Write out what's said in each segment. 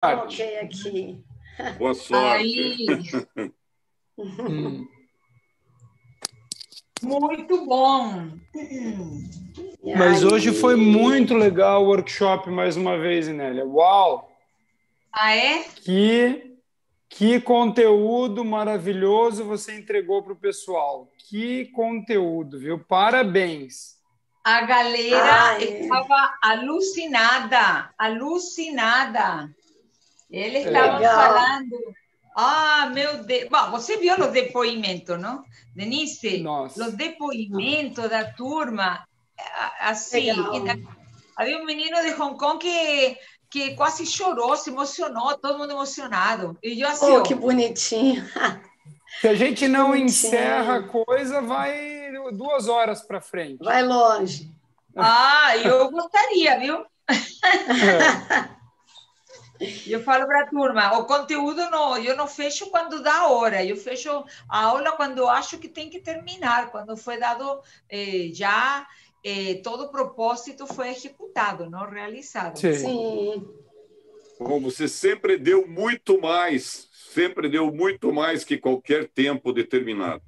Coloquei aqui. Boa sorte. Hum. Muito bom. Mas hoje foi muito legal o workshop mais uma vez, Inélia. Uau! Ah, é? Que, que conteúdo maravilhoso você entregou para o pessoal. Que conteúdo, viu? Parabéns. A galera ah, é. estava alucinada, alucinada. Eles estavam falando. Ah, meu Deus. Bom, você viu os depoimentos, não? Denise, Nossa. os depoimentos da turma, assim, havia um menino de Hong Kong que, que quase chorou, se emocionou, todo mundo emocionado. E eu assim, oh, que bonitinho. Se a gente não encerra a coisa, vai duas horas para frente. Vai longe. Ah, eu gostaria, viu? É. Eu falo para a turma, o conteúdo não, eu não fecho quando dá hora, eu fecho a aula quando acho que tem que terminar, quando foi dado eh, já eh, todo o propósito foi executado, não realizado. Sim. Sim. Bom, você sempre deu muito mais, sempre deu muito mais que qualquer tempo determinado.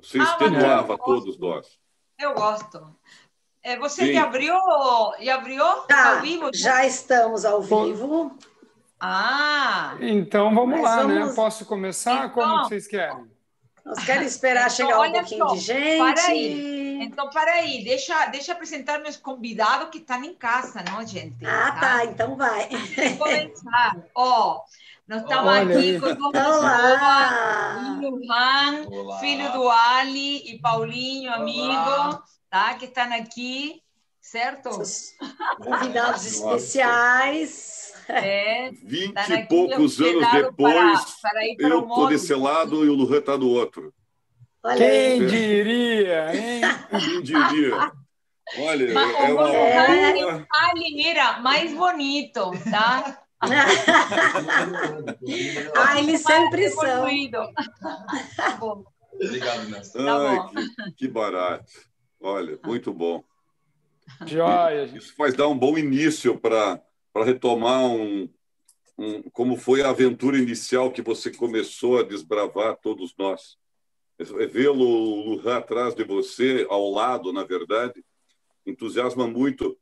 Você ah, extenuava todos nós. Eu gosto. É, você Sim. já abriu? Já abriu? Tá, ao vivo? Já estamos ao vivo. Ah! Então vamos lá, né? vamos... né? Posso começar? Então, Como vocês querem? Nós querem esperar então, chegar um pouquinho só, de gente. Para aí. Então, para aí, deixa, deixa apresentar meus convidados que estão em casa, não, gente? Ah, tá, tá então vai. Vamos começar. Ó, oh, nós estamos Olha aqui aí. com o professor Ilhan, filho do Ali e Paulinho, amigo. Olá tá? Que estão aqui, certo? Convidados especiais. É, Vinte tá e poucos anos depois, para, para eu estou desse lado e o Luan está do outro. Olha Quem aí. diria, hein? Quem diria? Olha, Mas, é uma... É... A Limeira mais bonito, tá? ah, eles sempre são. Tá Obrigado, mestre. Tá que, que barato. Olha, muito bom. Joia. Isso faz dar um bom início para retomar um, um, como foi a aventura inicial que você começou a desbravar todos nós. É vê-lo, atrás de você, ao lado, na verdade, entusiasma muito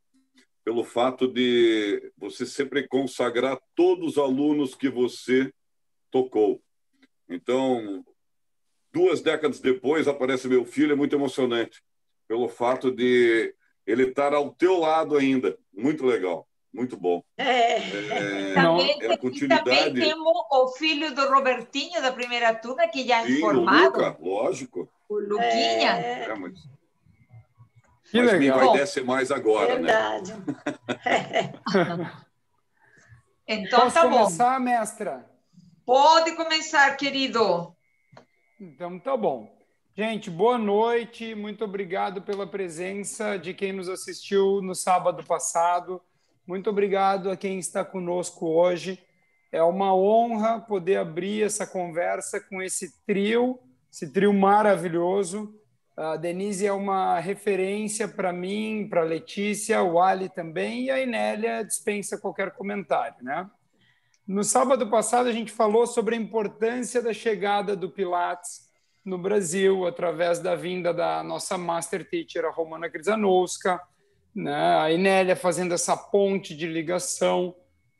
pelo fato de você sempre consagrar todos os alunos que você tocou. Então, duas décadas depois, aparece meu filho, é muito emocionante pelo fato de ele estar ao teu lado ainda. Muito legal, muito bom. É. é também, é continuidade. também temos o filho do Robertinho, da primeira turma, que já é Sim, formado. O Luca, lógico. O Luquinha. É, é mas... Que mas legal. vai descer mais agora, né? Verdade. né? então Posso tá bom. começar, mestra? Pode começar, querido. Então tá bom. Gente, boa noite. Muito obrigado pela presença de quem nos assistiu no sábado passado. Muito obrigado a quem está conosco hoje. É uma honra poder abrir essa conversa com esse trio, esse trio maravilhoso. A Denise é uma referência para mim, para Letícia, o Ali também, e a Inélia dispensa qualquer comentário, né? No sábado passado, a gente falou sobre a importância da chegada do Pilates no Brasil, através da vinda da nossa master teacher, a Romana Krisanowska, né? a Inélia fazendo essa ponte de ligação,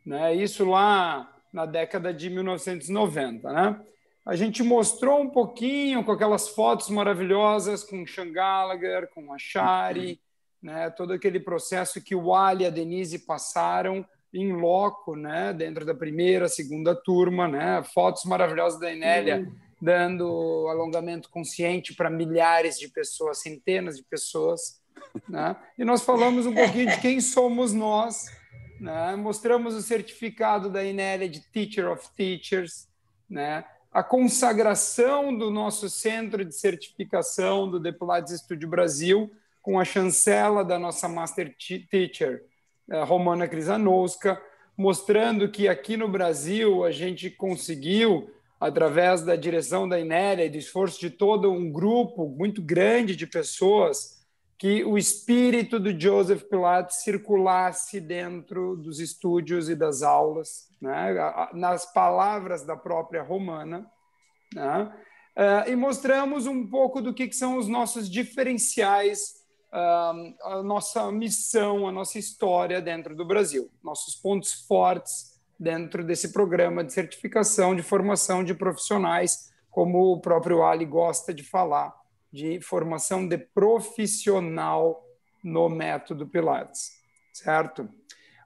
né? isso lá na década de 1990. Né? A gente mostrou um pouquinho com aquelas fotos maravilhosas com Sean Gallagher, com a Shari, né? todo aquele processo que o Ali e a Denise passaram em loco, né? dentro da primeira, segunda turma, né? fotos maravilhosas da Inélia. Uhum dando alongamento consciente para milhares de pessoas, centenas de pessoas. Né? E nós falamos um pouquinho de quem somos nós, né? mostramos o certificado da Inélia de Teacher of Teachers, né? a consagração do nosso centro de certificação do Depulates Estúdio Brasil, com a chancela da nossa Master Teacher, eh, Romana Krisanowska, mostrando que aqui no Brasil a gente conseguiu através da direção da Inélia e do esforço de todo um grupo muito grande de pessoas, que o espírito do Joseph Pilates circulasse dentro dos estúdios e das aulas, né? nas palavras da própria Romana, né? Uh, e mostramos um pouco do que, que são os nossos diferenciais, uh, a nossa missão, a nossa história dentro do Brasil, nossos pontos fortes dentro desse programa de certificação, de formação de profissionais, como o próprio Ali gosta de falar, de formação de profissional no método Pilates, certo?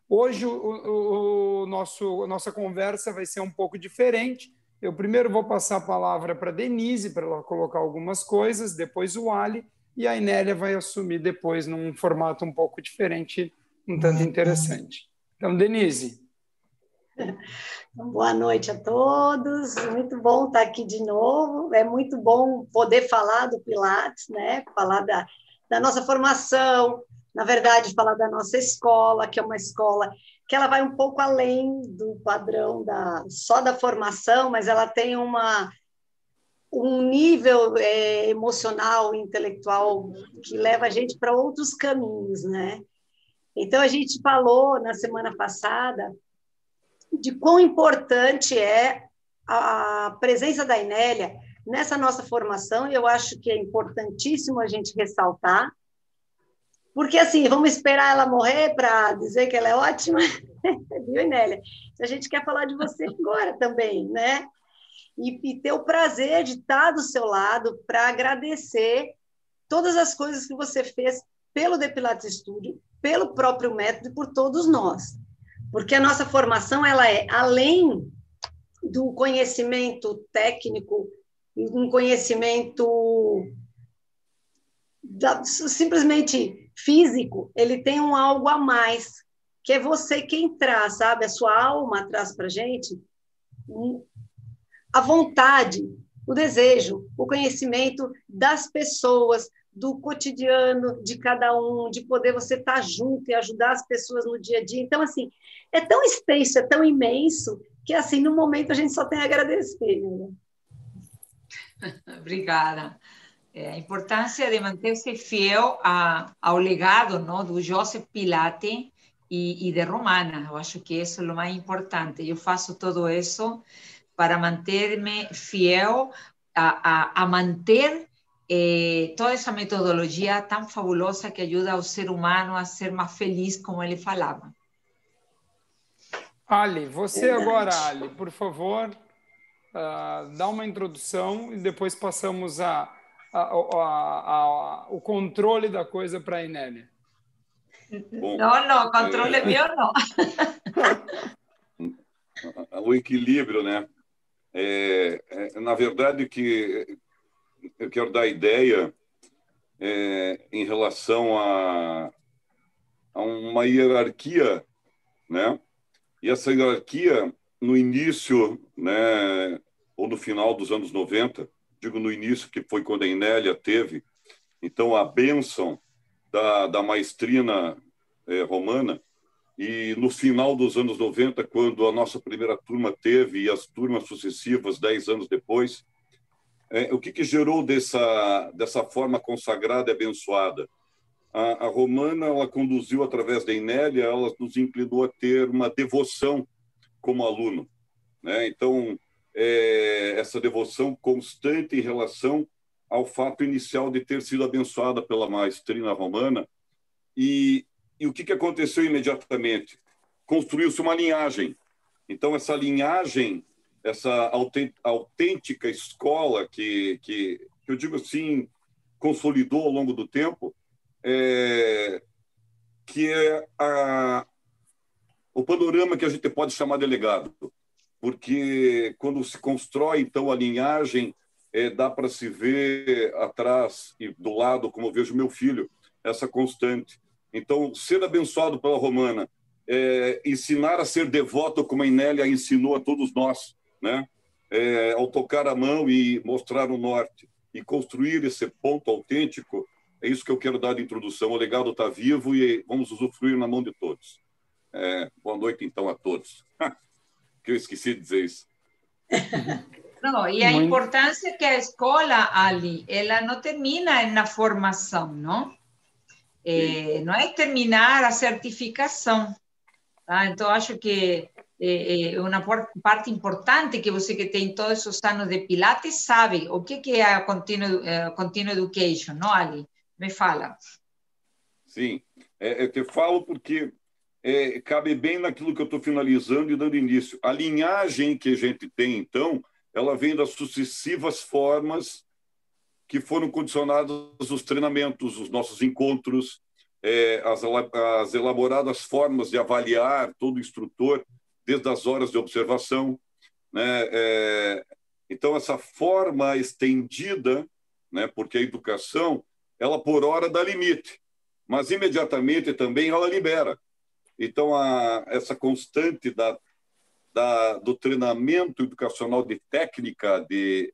Hoje o, o, o nosso a nossa conversa vai ser um pouco diferente eu primeiro vou passar a palavra para a Denise, para ela colocar algumas coisas, depois o Ali, e a Inélia vai assumir depois num formato um pouco diferente, um tanto uhum. interessante. Então, Denise. Então, boa noite a todos, muito bom estar aqui de novo, é muito bom poder falar do Pilates, né? falar da, da nossa formação, na verdade, falar da nossa escola, que é uma escola que ela vai um pouco além do padrão da só da formação, mas ela tem uma um nível é, emocional, intelectual que leva a gente para outros caminhos, né? Então a gente falou na semana passada de quão importante é a presença da Inélia nessa nossa formação, e eu acho que é importantíssimo a gente ressaltar, porque, assim, vamos esperar ela morrer para dizer que ela é ótima? Viu, Nélia? A gente quer falar de você agora também, né? E, e ter o prazer de estar do seu lado para agradecer todas as coisas que você fez pelo Depilates Studio, pelo próprio método e por todos nós. Porque a nossa formação, ela é, além do conhecimento técnico, um conhecimento da, simplesmente físico, ele tem um algo a mais, que é você quem traz, sabe? A sua alma traz para gente a vontade, o desejo, o conhecimento das pessoas, do cotidiano de cada um, de poder você estar tá junto e ajudar as pessoas no dia a dia. Então, assim, é tão extenso, é tão imenso, que, assim, no momento a gente só tem a agradecer. Né? Obrigada. É, a importância de manter-se fiel a, ao legado não, do Joseph Pilate e, e, de Romana. Eu acho que isso é o mais importante. Eu faço tudo isso para manter-me fiel a, a, a manter eh, toda essa metodologia tão fabulosa que ajuda o ser humano a ser mais feliz, como ele falava. Ali, você agora, Ali, por favor, uh, dá uma introdução e depois passamos a a, a, o controle da coisa para a Inélia. Não, não, controle é... meu não. o equilíbrio, né? É, é, na verdade, que eu quero dar ideia é, em relação a, a uma hierarquia, né? E essa hierarquia, no início, né, ou no final dos anos 90, digo no início, que foi quando a Inélia teve, então a bênção da, da maestrina é, romana, e no final dos anos 90, quando a nossa primeira turma teve e as turmas sucessivas, dez anos depois, o que, que gerou dessa, dessa forma consagrada e abençoada? A, a, romana, ela conduziu através da Inélia, ela nos inclinou a ter uma devoção como aluno. Né? Então, é, essa devoção constante em relação ao fato inicial de ter sido abençoada pela maestrina romana. E, e o que, que aconteceu imediatamente? Construiu-se uma linhagem. Então, essa linhagem, essa autêntica escola que, que, que eu digo assim, consolidou ao longo do tempo, é, que é a, o panorama que a gente pode chamar de legado porque quando se constrói então a linhagem, é, dá para se ver atrás e do lado, como eu vejo meu filho, essa constante. Então, ser abençoado pela Romana, é, ensinar a ser devoto, como a Inélia ensinou a todos nós, né? É, ao tocar a mão e mostrar o norte e construir esse ponto autêntico, é isso que eu quero dar de introdução. O legado está vivo e vamos usufruir na mão de todos. É, boa noite, então, a todos. que eu esqueci de dizer isso. Não, e a Muito... importância que a escola ali, ela não termina na formação, não? é, não é terminar a certificação. Tá? Então, acho que é, é uma parte importante que você que tem todos esses anos de Pilates sabe o que, que é a uh, continuous education, não, Ali? Me fala. Sim, é, eu te falo porque é, cabe bem naquilo que eu estou finalizando e dando início. A linhagem que a gente tem, então, ela vem das sucessivas formas que foram condicionadas os treinamentos, os nossos encontros, é, as, as elaboradas formas de avaliar todo instrutor, desde as horas de observação. Né? É, então, essa forma estendida, né, porque a educação, ela por hora dá limite, mas imediatamente também ela libera. Então, a, essa constante da, da, do treinamento educacional de técnica, de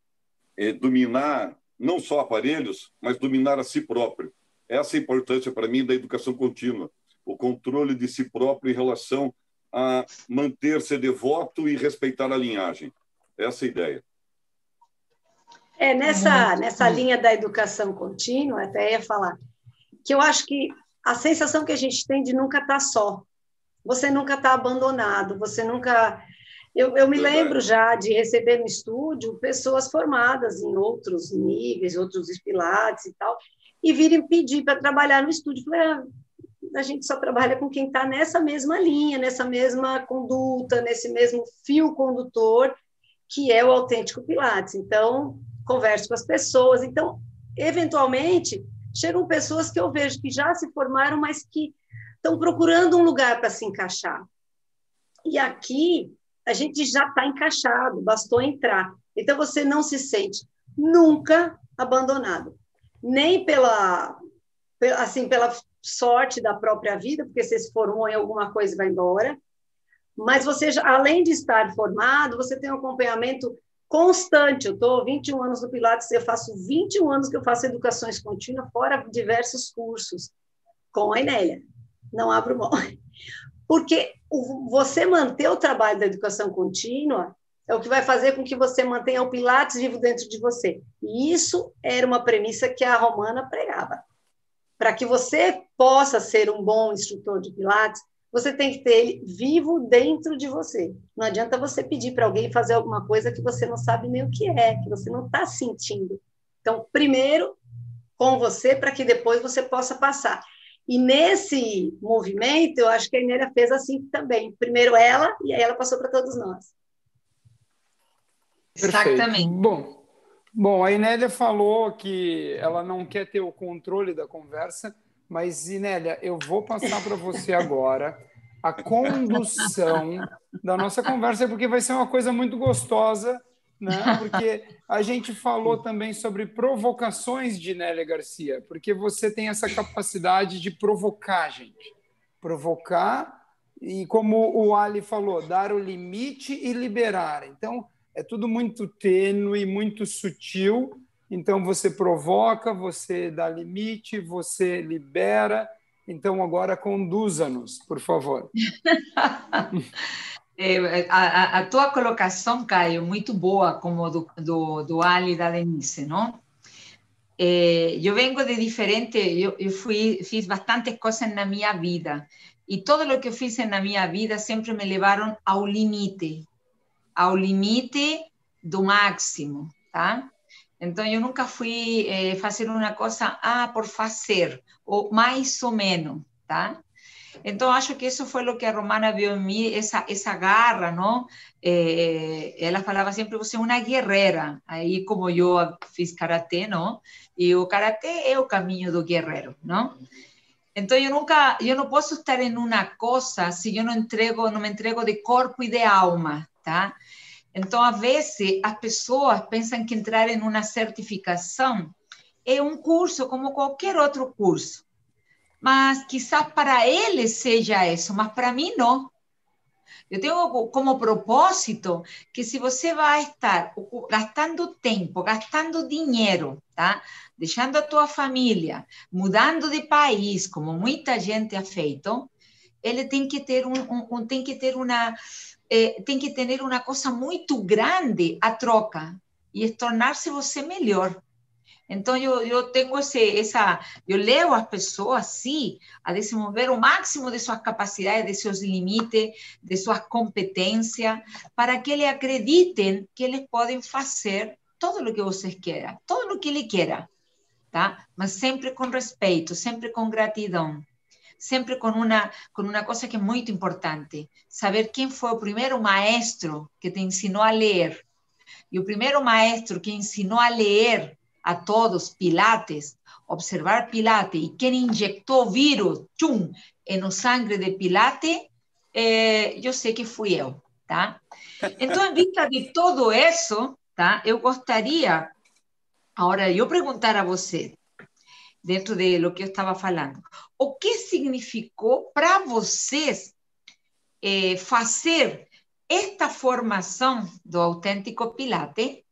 é, dominar não só aparelhos, mas dominar a si próprio. Essa é a importância para mim da educação contínua, o controle de si próprio em relação a manter-se devoto e respeitar a linhagem. Essa é a ideia. É, nessa, nessa linha da educação contínua, até ia falar, que eu acho que a sensação que a gente tem de nunca estar tá só. Você nunca está abandonado, você nunca eu, eu me lembro já de receber no estúdio pessoas formadas em outros níveis, outros pilates e tal, e virem pedir para trabalhar no estúdio. Falei, ah, a gente só trabalha com quem está nessa mesma linha, nessa mesma conduta, nesse mesmo fio condutor, que é o autêntico Pilates. Então, converso com as pessoas. Então, eventualmente, chegam pessoas que eu vejo que já se formaram, mas que estão procurando um lugar para se encaixar. E aqui, a gente já está encaixado, bastou entrar. Então você não se sente nunca abandonado, nem pela assim pela sorte da própria vida, porque você se formou em alguma coisa e vai embora, mas você além de estar formado, você tem um acompanhamento constante. Eu estou 21 anos no Pilates, eu faço 21 anos que eu faço educações contínuas, fora diversos cursos com a Enélia. Não abro mão. Porque você manter o trabalho da educação contínua é o que vai fazer com que você mantenha o Pilates vivo dentro de você. E isso era uma premissa que a Romana pregava. Para que você possa ser um bom instrutor de Pilates, você tem que ter ele vivo dentro de você. Não adianta você pedir para alguém fazer alguma coisa que você não sabe nem o que é, que você não está sentindo. Então, primeiro com você, para que depois você possa passar. E nesse movimento, eu acho que a Inélia fez assim também. Primeiro ela, e aí ela passou para todos nós. Exatamente. Bom, bom, a Inélia falou que ela não quer ter o controle da conversa, mas, Inélia, eu vou passar para você agora a condução da nossa conversa, porque vai ser uma coisa muito gostosa né? Porque a gente falou também sobre provocações de Nélia Garcia, porque você tem essa capacidade de provocar, gente. Provocar e, como o Ali falou, dar o limite e liberar. Então, é tudo muito tênue, muito sutil. Então, você provoca, você dá limite, você libera. Então, agora conduza-nos, por favor. É, a, a, tua colocação, Caio, muito boa, como do, do, do Ali e da Denise, não? É, eu venho de diferente, eu, eu fui, fiz bastantes coisas na minha vida, e tudo o que eu fiz na minha vida sempre me levaram ao limite, ao limite do máximo, tá? Então, eu nunca fui é, fazer uma coisa, ah, por fazer, ou mais ou menos, tá? Então, acho que isso foi o que a Romana viu em mim, essa, essa garra, não? É, ela falava sempre, você é uma guerreira. Aí, como eu fiz karatê, não? E o karatê é o caminho do guerreiro, não? Então, eu nunca, eu não posso estar em uma coisa se eu não entrego, não me entrego de corpo e de alma, tá? Então, às vezes, as pessoas pensam que entrar em uma certificação é um curso como qualquer outro curso mas quizás para eles seja isso, mas para mim não. Eu tenho como propósito que se você vai estar gastando tempo, gastando dinheiro, tá? Deixando a tua família, mudando de país, como muita gente ha feito, ele tem que ter um, um tem que ter uma eh, tem que ter uma coisa muito grande a troca e tornar-se você melhor. Então, eu, eu tenho esse, essa... Eu levo as pessoas, sim, a desenvolver o máximo de suas capacidades, de seus limites, de suas competências, para que eles acreditem que eles podem fazer todo o que vocês queiram, todo o que ele queira, tá? Mas sempre com respeito, sempre com gratidão, sempre com uma com uma coisa que é muito importante, saber quem foi o primeiro maestro que te ensinou a ler. E o primeiro maestro que ensinou a ler a todos Pilates, observar Pilates, e quem injetou vírus, tchum, no sangue de Pilates, eh, eu sei que fui eu, tá? Então, em vista de tudo isso, tá? Eu gostaria, agora, eu perguntar a você, dentro de lo que eu estava falando, o que significou para vocês eh, fazer esta formação do autêntico Pilates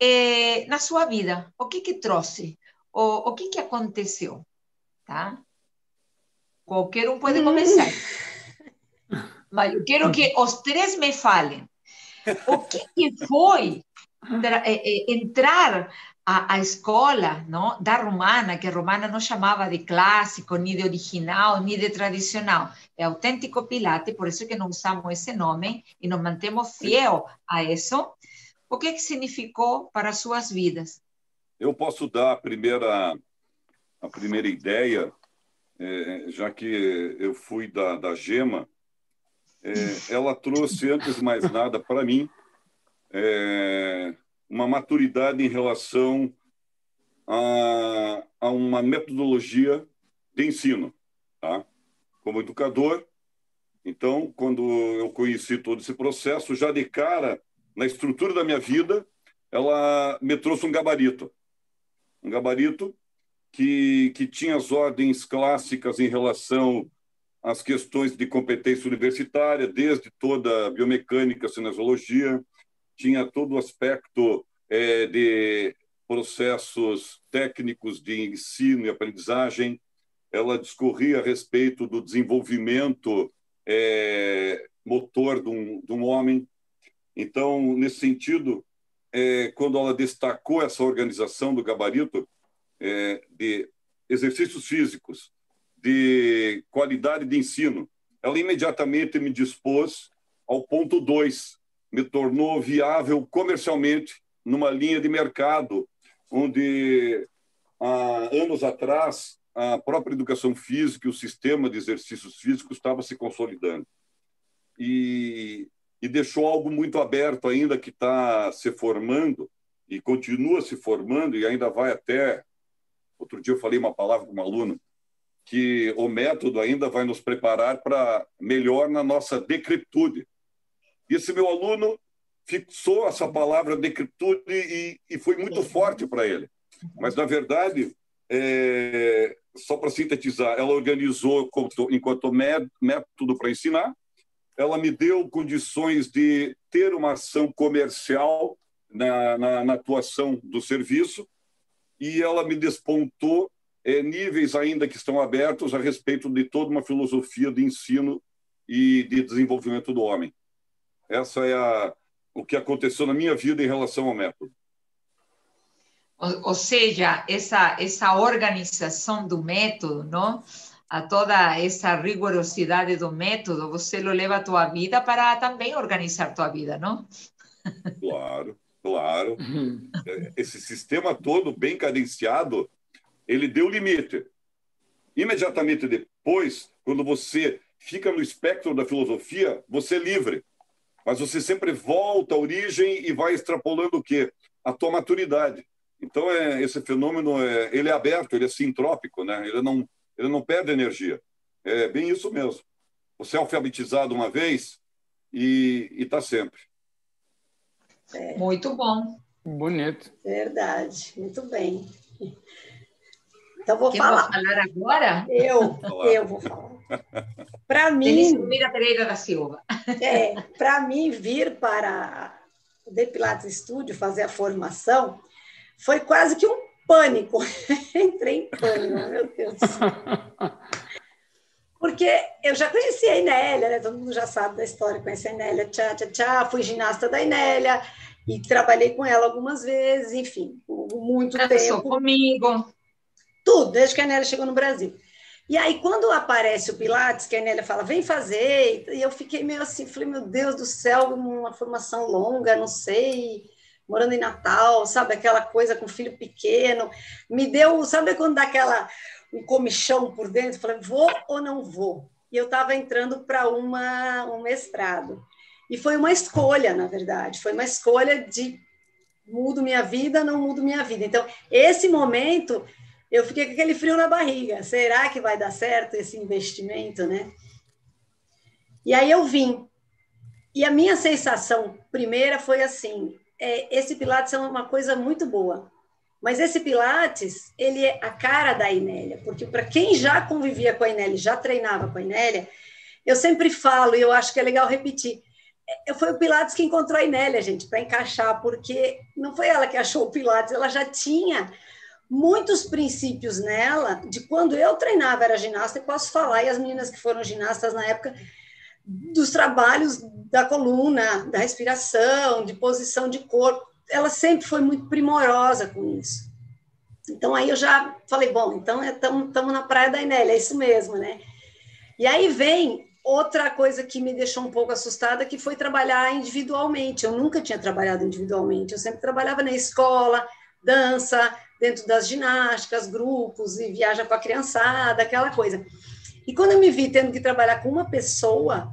é, na sua vida? O que que trouxe? O, o que que aconteceu? Tá? Qualquer um pode começar. Mas eu quero que os três me falem. O que, que foi entrar a, a, escola não, da romana, que a romana não chamava de clássico, nem de original, nem de tradicional. É autêntico Pilates, por isso que não usamos esse nome e nos mantemos fiel a isso. O que, que significou para as suas vidas? Eu posso dar a primeira, a primeira ideia, é, já que eu fui da, da Gema. É, ela trouxe, antes de mais nada, para mim, é, uma maturidade em relação a, a uma metodologia de ensino. Tá? Como educador, então, quando eu conheci todo esse processo, já de cara na estrutura da minha vida, ela me trouxe um gabarito. Um gabarito que, que tinha as ordens clássicas em relação às questões de competência universitária, desde toda a biomecânica, cinesiologia, tinha todo o aspecto é, de processos técnicos de ensino e aprendizagem, ela discorria a respeito do desenvolvimento é, motor de um, de um homem, então, nesse sentido, é, quando ela destacou essa organização do gabarito é, de exercícios físicos, de qualidade de ensino, ela imediatamente me dispôs ao ponto 2, me tornou viável comercialmente numa linha de mercado onde há anos atrás a própria educação física e o sistema de exercícios físicos estava se consolidando. E e deixou algo muito aberto ainda que está se formando e continua se formando e ainda vai até. Outro dia eu falei uma palavra com um aluno que o método ainda vai nos preparar para melhor na nossa decrepitude. Esse meu aluno fixou essa palavra decrepitude e, e foi muito forte para ele. Mas, na verdade, é, só para sintetizar, ela organizou enquanto método para ensinar, ela me deu condições de ter uma ação comercial na, na, na atuação do serviço e ela me despontou é, níveis ainda que estão abertos a respeito de toda uma filosofia de ensino e de desenvolvimento do homem. Essa é a, o que aconteceu na minha vida em relação ao método. Ou, ou seja, essa essa organização do método, não? a toda essa rigorosidade do método, você leva à tua vida para também organizar tua vida, não? Claro, claro. Uhum. Esse sistema todo bem cadenciado, ele deu limite. Imediatamente depois, quando você fica no espectro da filosofia, você é livre. Mas você sempre volta à origem e vai extrapolando o quê? A tua maturidade. Então, é, esse fenômeno é, ele é aberto, ele é sintrópico, né? ele não ele não perde energia. É bem isso mesmo. Você é alfabetizado uma vez e está sempre. É. Muito bom. Bonito. Verdade, muito bem. Então vou Quem falar. falar agora? Eu, eu vou falar. Para mim. Mira Pereira da Silva. É, para mim vir para o Depilates Studio fazer a formação foi quase que um pânico. Entrei em pânico, meu Deus. Porque eu já conhecia a Inélia, né? todo mundo já sabe da história, conheci a Inélia, tchá, tchá, tchá, fui ginasta da Inélia, E trabalhei com ela algumas vezes, enfim, muito Dançou tempo. comigo. Tudo, desde que a Nélia chegou no Brasil. E aí, quando aparece o Pilates, que a Nélia fala, vem fazer, e eu fiquei meio assim, falei, meu Deus do céu, uma formação longa, não sei, morando em Natal, sabe, aquela coisa com filho pequeno, me deu, sabe quando dá aquela, um comichão por dentro, falei, vou ou não vou? E eu estava entrando para uma um mestrado. E foi uma escolha, na verdade, foi uma escolha de mudo minha vida, não mudo minha vida. Então, esse momento eu fiquei com aquele frio na barriga. Será que vai dar certo esse investimento, né? E aí eu vim. E a minha sensação primeira foi assim: é, esse Pilates é uma coisa muito boa. Mas esse Pilates, ele é a cara da Inélia, porque para quem já convivia com a Inélia, já treinava com a Inélia, eu sempre falo, e eu acho que é legal repetir, é, foi o Pilates que encontrou a Inélia, gente, para encaixar, porque não foi ela que achou o Pilates, ela já tinha muitos princípios nela, de quando eu treinava, era ginasta, e posso falar, e as meninas que foram ginastas na época, dos trabalhos da coluna, da respiração, de posição de corpo, ela sempre foi muito primorosa com isso. Então aí eu já falei, bom, então estamos é, na praia da Inélia, é isso mesmo, né? E aí vem outra coisa que me deixou um pouco assustada, que foi trabalhar individualmente. Eu nunca tinha trabalhado individualmente, eu sempre trabalhava na escola, dança, dentro das ginásticas, grupos, e viaja com a criançada, aquela coisa. E quando eu me vi tendo que trabalhar com uma pessoa,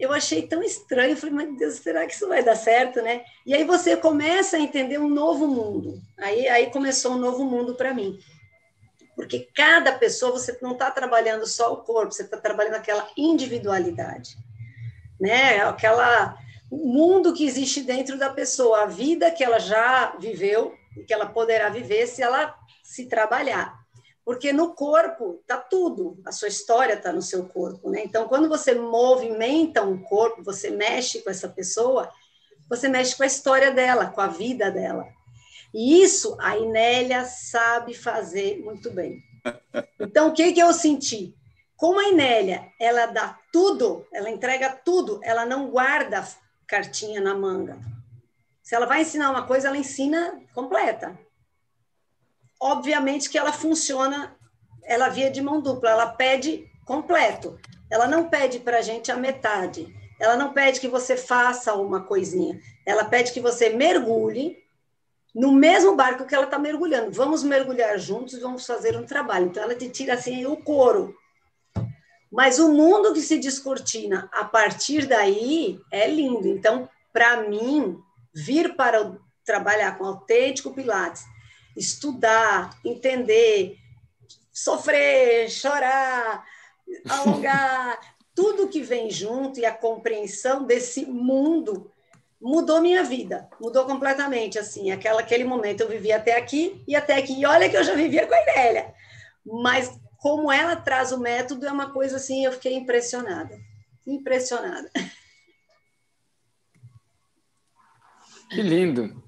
eu achei tão estranho, eu falei, meu Deus, será que isso vai dar certo, né? E aí você começa a entender um novo mundo. Aí, aí começou um novo mundo para mim. Porque cada pessoa, você não está trabalhando só o corpo, você está trabalhando aquela individualidade, né? Aquela o mundo que existe dentro da pessoa, a vida que ela já viveu, que ela poderá viver se ela se trabalhar. Porque no corpo está tudo, a sua história está no seu corpo, né? Então, quando você movimenta um corpo, você mexe com essa pessoa, você mexe com a história dela, com a vida dela. E isso a Inélia sabe fazer muito bem. Então, o que, que eu senti? Como a Inélia, ela dá tudo, ela entrega tudo, ela não guarda cartinha na manga. Se ela vai ensinar uma coisa, ela ensina completa. Obviamente que ela funciona, ela via de mão dupla, ela pede completo. Ela não pede para a gente a metade. Ela não pede que você faça uma coisinha. Ela pede que você mergulhe no mesmo barco que ela está mergulhando. Vamos mergulhar juntos e vamos fazer um trabalho. Então, ela te tira assim o couro. Mas o mundo que se descortina a partir daí é lindo. Então, para mim, vir para trabalhar com autêntico Pilates, estudar, entender, sofrer, chorar, alongar, tudo que vem junto e a compreensão desse mundo mudou minha vida, mudou completamente, assim, aquela, aquele momento eu vivi até aqui e até aqui, e olha que eu já vivia com a Inélia, mas como ela traz o método é uma coisa assim, eu fiquei impressionada, impressionada. Que lindo.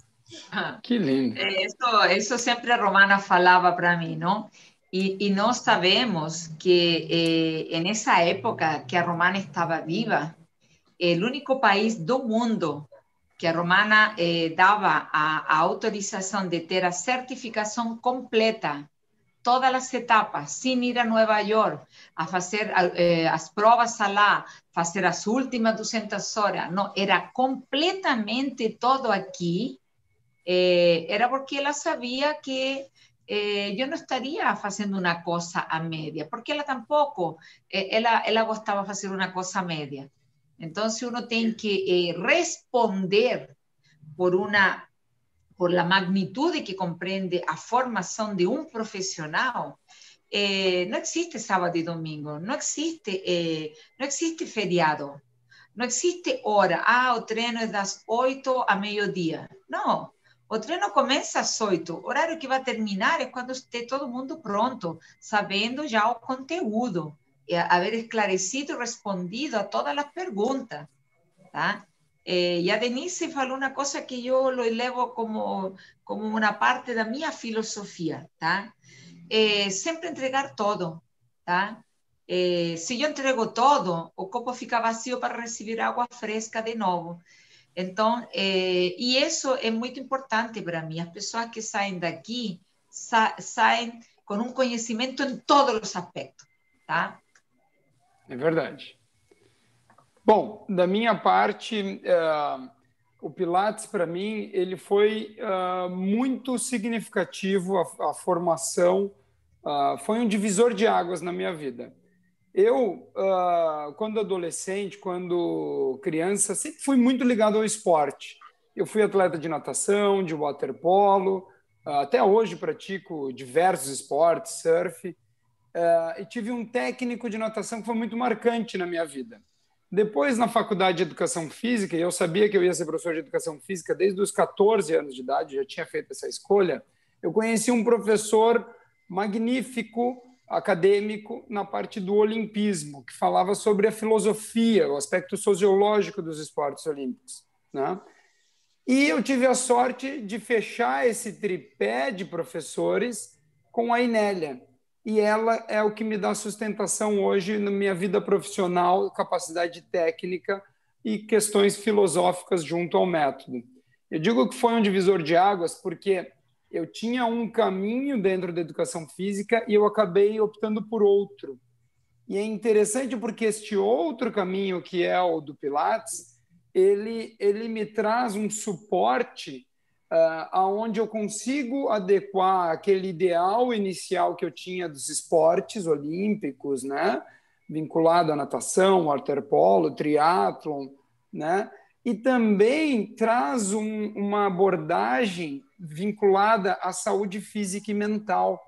Que lindo. Isso, isso sempre a Romana falava para mim, não? E, e, nós sabemos que eh, nessa época que a Romana estava viva, o único país do mundo que a Romana eh, dava a, a autorização de ter a certificação completa todas as etapas, sem ir a Nova York, a fazer eh, as provas lá, fazer as últimas 200 horas. Não, era completamente todo aqui. Eh, era porque ela sabia que eh, eu não estaria fazendo uma coisa a média, porque ela tampouco, eh, ela, ela gostava de fazer uma coisa a média. Então, uno tem que eh, responder por uma por la magnitud que comprende a formación de un profesional, eh, no existe sábado y domingo, no existe, eh, no existe feriado, no existe hora. Ah, o treino es das 8 a mediodía. No, o treino começa às 8. O horário que vai terminar é quando esteja todo mundo pronto, sabendo já o conteúdo, haver esclarecido e respondido a todas as perguntas. Tá? Eh, a Denise falou una cosa que lo elevo como, como una parte de mi filosofía, ¿tá? Eh, siempre entregar todo, ¿tá? Eh, si yo entrego todo, o copo fica vacío para recibir agua fresca de nuevo. Então, é, e isso é muito importante para mim. As pessoas que saem daqui sa saem com um conhecimento em todos os aspectos, tá? É verdade. Bom, da minha parte, uh, o Pilates para mim ele foi uh, muito significativo a, a formação, uh, foi um divisor de águas na minha vida. Eu, quando adolescente, quando criança, sempre fui muito ligado ao esporte. Eu fui atleta de natação, de waterpolo, até hoje pratico diversos esportes, surf, e tive um técnico de natação que foi muito marcante na minha vida. Depois, na faculdade de educação física, eu sabia que eu ia ser professor de educação física desde os 14 anos de idade, já tinha feito essa escolha, eu conheci um professor magnífico acadêmico na parte do olimpismo, que falava sobre a filosofia, o aspecto sociológico dos esportes olímpicos. Né? E eu tive a sorte de fechar esse tripé de professores com a Inélia. E ela é o que me dá sustentação hoje na minha vida profissional, capacidade técnica e questões filosóficas junto ao método. Eu digo que foi um divisor de águas porque eu tinha um caminho dentro da educação física e eu acabei optando por outro. E é interessante porque este outro caminho, que é o do Pilates, ele, ele me traz um suporte uh, aonde eu consigo adequar aquele ideal inicial que eu tinha dos esportes olímpicos, né? vinculado à natação, waterpolo, triatlon, né? e também traz um, uma abordagem vinculada à saúde física e mental,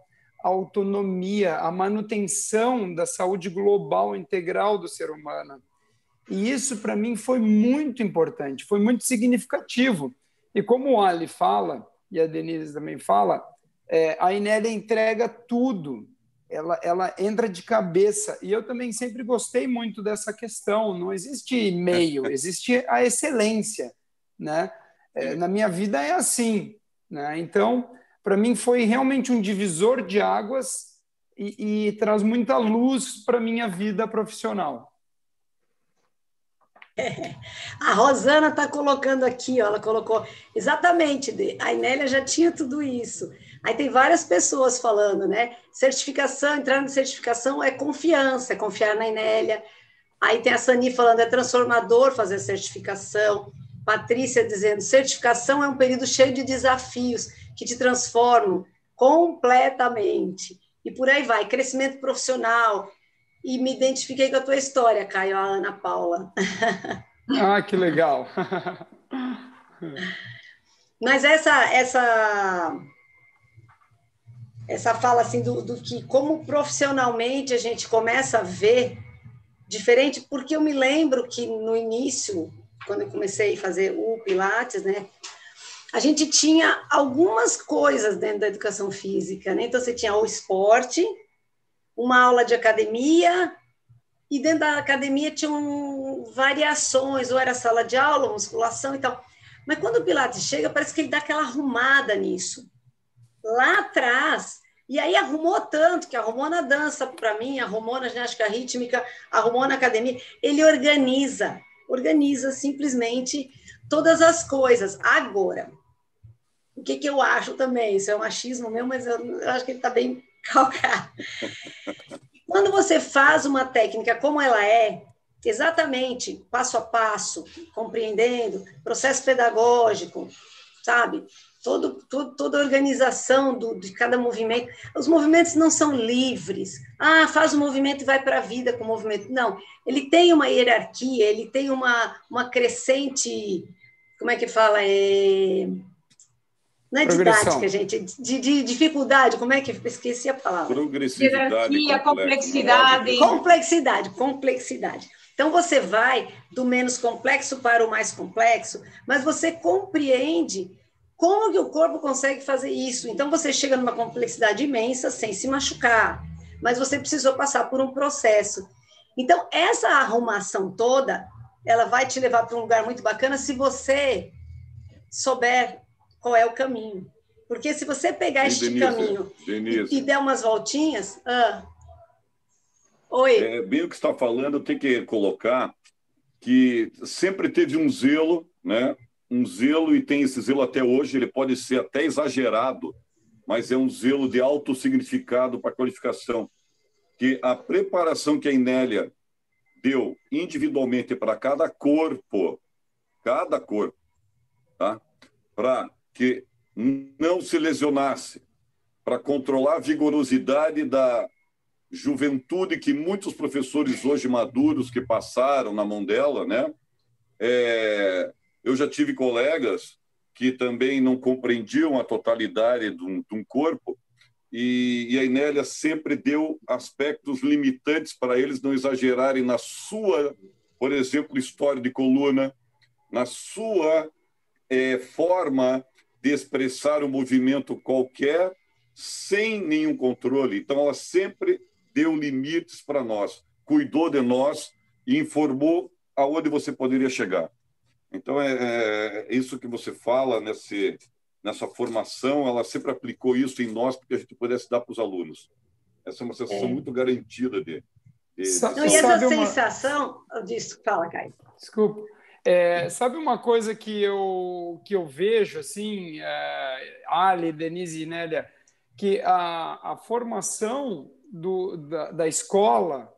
à autonomia, à manutenção da saúde global integral do ser humano. E isso, para mim, foi muito importante, foi muito significativo. E como o Ali fala, e a Denise também fala, é, a Inélia entrega tudo, ela, ela entra de cabeça. E eu também sempre gostei muito dessa questão. Não existe meio, existe a excelência. Né? É, na minha vida é assim. Né? Então, para mim, foi realmente um divisor de águas e, e traz muita luz para a minha vida profissional. A Rosana está colocando aqui, ó, ela colocou exatamente, a Inélia já tinha tudo isso. Aí tem várias pessoas falando, né? Certificação, entrar na certificação é confiança, é confiar na Inélia. Aí tem a Sani falando, é transformador fazer certificação. Patrícia dizendo: certificação é um período cheio de desafios que te transformam completamente. E por aí vai, crescimento profissional. E me identifiquei com a tua história, Caio, a Ana Paula. Ah, que legal. Mas essa essa essa fala assim do, do que como profissionalmente a gente começa a ver diferente, porque eu me lembro que no início quando eu comecei a fazer o Pilates, né? A gente tinha algumas coisas dentro da educação física, né? Então você tinha o esporte, uma aula de academia, e dentro da academia tinham variações, ou era sala de aula, musculação e tal. Mas quando o Pilates chega, parece que ele dá aquela arrumada nisso. Lá atrás, e aí arrumou tanto, que arrumou na dança para mim, arrumou na ginástica rítmica, arrumou na academia. Ele organiza organiza simplesmente todas as coisas. Agora, o que, que eu acho também, isso é um achismo meu, mas eu, eu acho que ele está bem calcado. Quando você faz uma técnica como ela é, exatamente, passo a passo, compreendendo, processo pedagógico, sabe? todo, todo, toda a organização do, de cada movimento. Os movimentos não são livres. Ah, faz o movimento e vai para a vida com o movimento. Não, ele tem uma hierarquia, ele tem uma, uma crescente. Como é que fala? É... Não é didática, gente, de, de, dificuldade, como é que esqueci a palavra? Progressividade. Hierarquia, complexidade. Complexidade, complexidade. Então você vai do menos complexo para o mais complexo, mas você compreende como que o corpo consegue fazer isso? Então você chega numa complexidade imensa sem se machucar, mas você precisou passar por um processo. Então essa arrumação toda, ela vai te levar para um lugar muito bacana se você souber qual é o caminho. Porque se você pegar este Denise, caminho Denise. E, e, der umas voltinhas, ah, oi. É, bem o que está falando, tem que colocar que sempre teve um zelo né? um zelo, e tem esse zelo até hoje, ele pode ser até exagerado, mas é um zelo de alto significado para a qualificação. Que a preparação que a Inélia deu individualmente para cada corpo, cada corpo, tá? para que não se lesionasse, para controlar a vigorosidade da juventude que muitos professores hoje maduros que passaram na mão dela, né? É, eu já tive colegas que também não compreendiam a totalidade de um, de um corpo e, e, a Inélia sempre deu aspectos limitantes para eles não exagerarem na sua, por exemplo, história de coluna, na sua é, forma de expressar um movimento qualquer sem nenhum controle. Então, ela sempre deu limites para nós, cuidou de nós e informou aonde você poderia chegar. Então, é, é, isso que você fala nesse, nessa formação, ela sempre aplicou isso em nós para que a gente pudesse dar para os alunos. Essa é uma sensação é. muito garantida de. de... Não, e essa sensação. Uma... Disso, fala, Caio. Desculpa. É, sabe uma coisa que eu, que eu vejo, assim, é, Ali, Denise e Nélia, que a, a formação do, da, da escola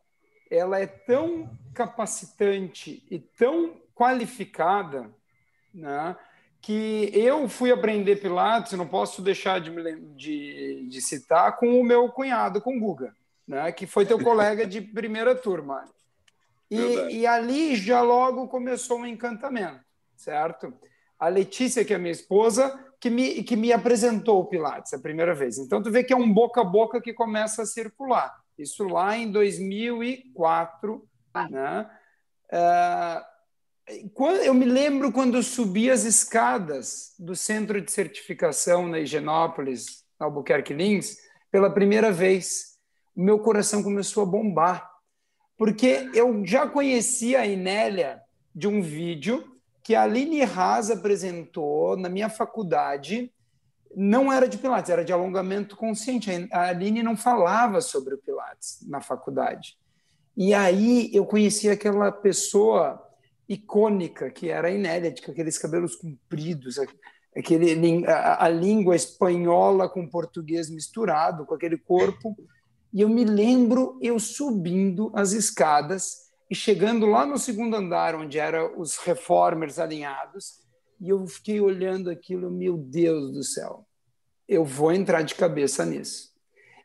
ela é tão capacitante e tão qualificada, né, que eu fui aprender Pilates, não posso deixar de, de, de citar, com o meu cunhado, com o Guga, né, que foi teu colega de primeira turma. E, e, ali já logo começou um encantamento, certo? A Letícia, que é minha esposa, que me, que me apresentou o Pilates a primeira vez. Então, tu vê que é um boca a boca que começa a circular. Isso lá em 2004, ah. né? Uh, quando, eu me lembro quando eu subi as escadas do centro de certificação na Higienópolis, na Albuquerque Lins, pela primeira vez, o meu coração começou a bombar porque eu já conhecia a Inélia de um vídeo que a Aline Haas apresentou na minha faculdade. Não era de Pilates, era de alongamento consciente. A Aline não falava sobre o Pilates na faculdade. E aí eu conheci aquela pessoa icônica que era a Inélia, com aqueles cabelos compridos, aquele, a, a língua espanhola com português misturado, com aquele corpo e eu me lembro eu subindo as escadas e chegando lá no segundo andar, onde eram os reformers alinhados, e eu fiquei olhando aquilo, meu Deus do céu, eu vou entrar de cabeça nisso.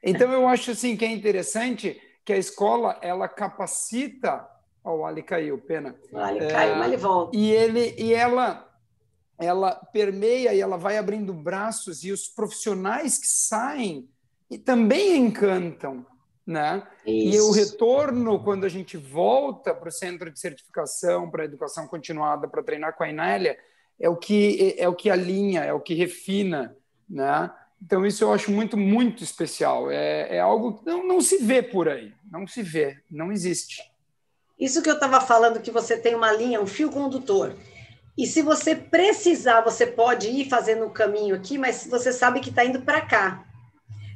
Então eu acho assim que é interessante que a escola ela capacita oh, o Ali caiu, pena. O Ali caiu, mas ele volta. E ele e ela ela permeia e ela vai abrindo braços e os profissionais que saem e também encantam. Né? E o retorno, quando a gente volta para o centro de certificação, para a educação continuada, para treinar com a Inélia, é o que é o que alinha, é o que refina, né? Então isso eu acho muito muito especial. É, é algo que não, não se vê por aí, não se vê, não existe. Isso que eu estava falando, que você tem uma linha, um fio condutor. E se você precisar, você pode ir fazendo o caminho aqui, mas você sabe que está indo para cá.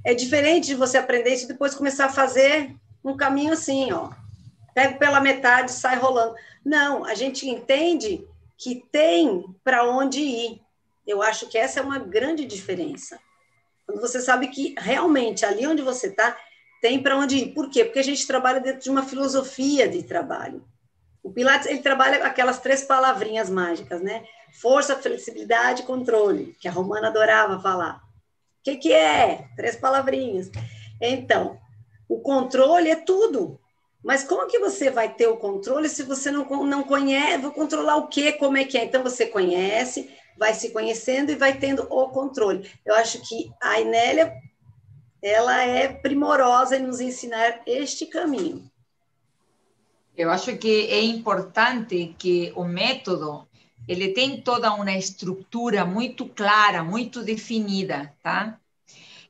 É diferente de você aprender isso e depois começar a fazer um caminho assim, ó. Pego pela metade, sai rolando. Não, a gente entende que tem para onde ir. Eu acho que essa é uma grande diferença. Quando você sabe que realmente ali onde você está tem para onde ir. Por quê? Porque a gente trabalha dentro de uma filosofia de trabalho. O Pilates ele trabalha aquelas três palavrinhas mágicas, né? Força, flexibilidade, controle, que a Romana adorava falar que, que é? Três palavrinhas. Então, o controle é tudo. Mas como que você vai ter o controle se você não, não conhece? Vou controlar o quê? Como é que é? Então, você conhece, vai se conhecendo e vai tendo o controle. Eu acho que a Inélia, ela é primorosa em nos ensinar este caminho. Eu acho que é importante que o método ele tem toda uma estrutura muito clara, muito definida, tá?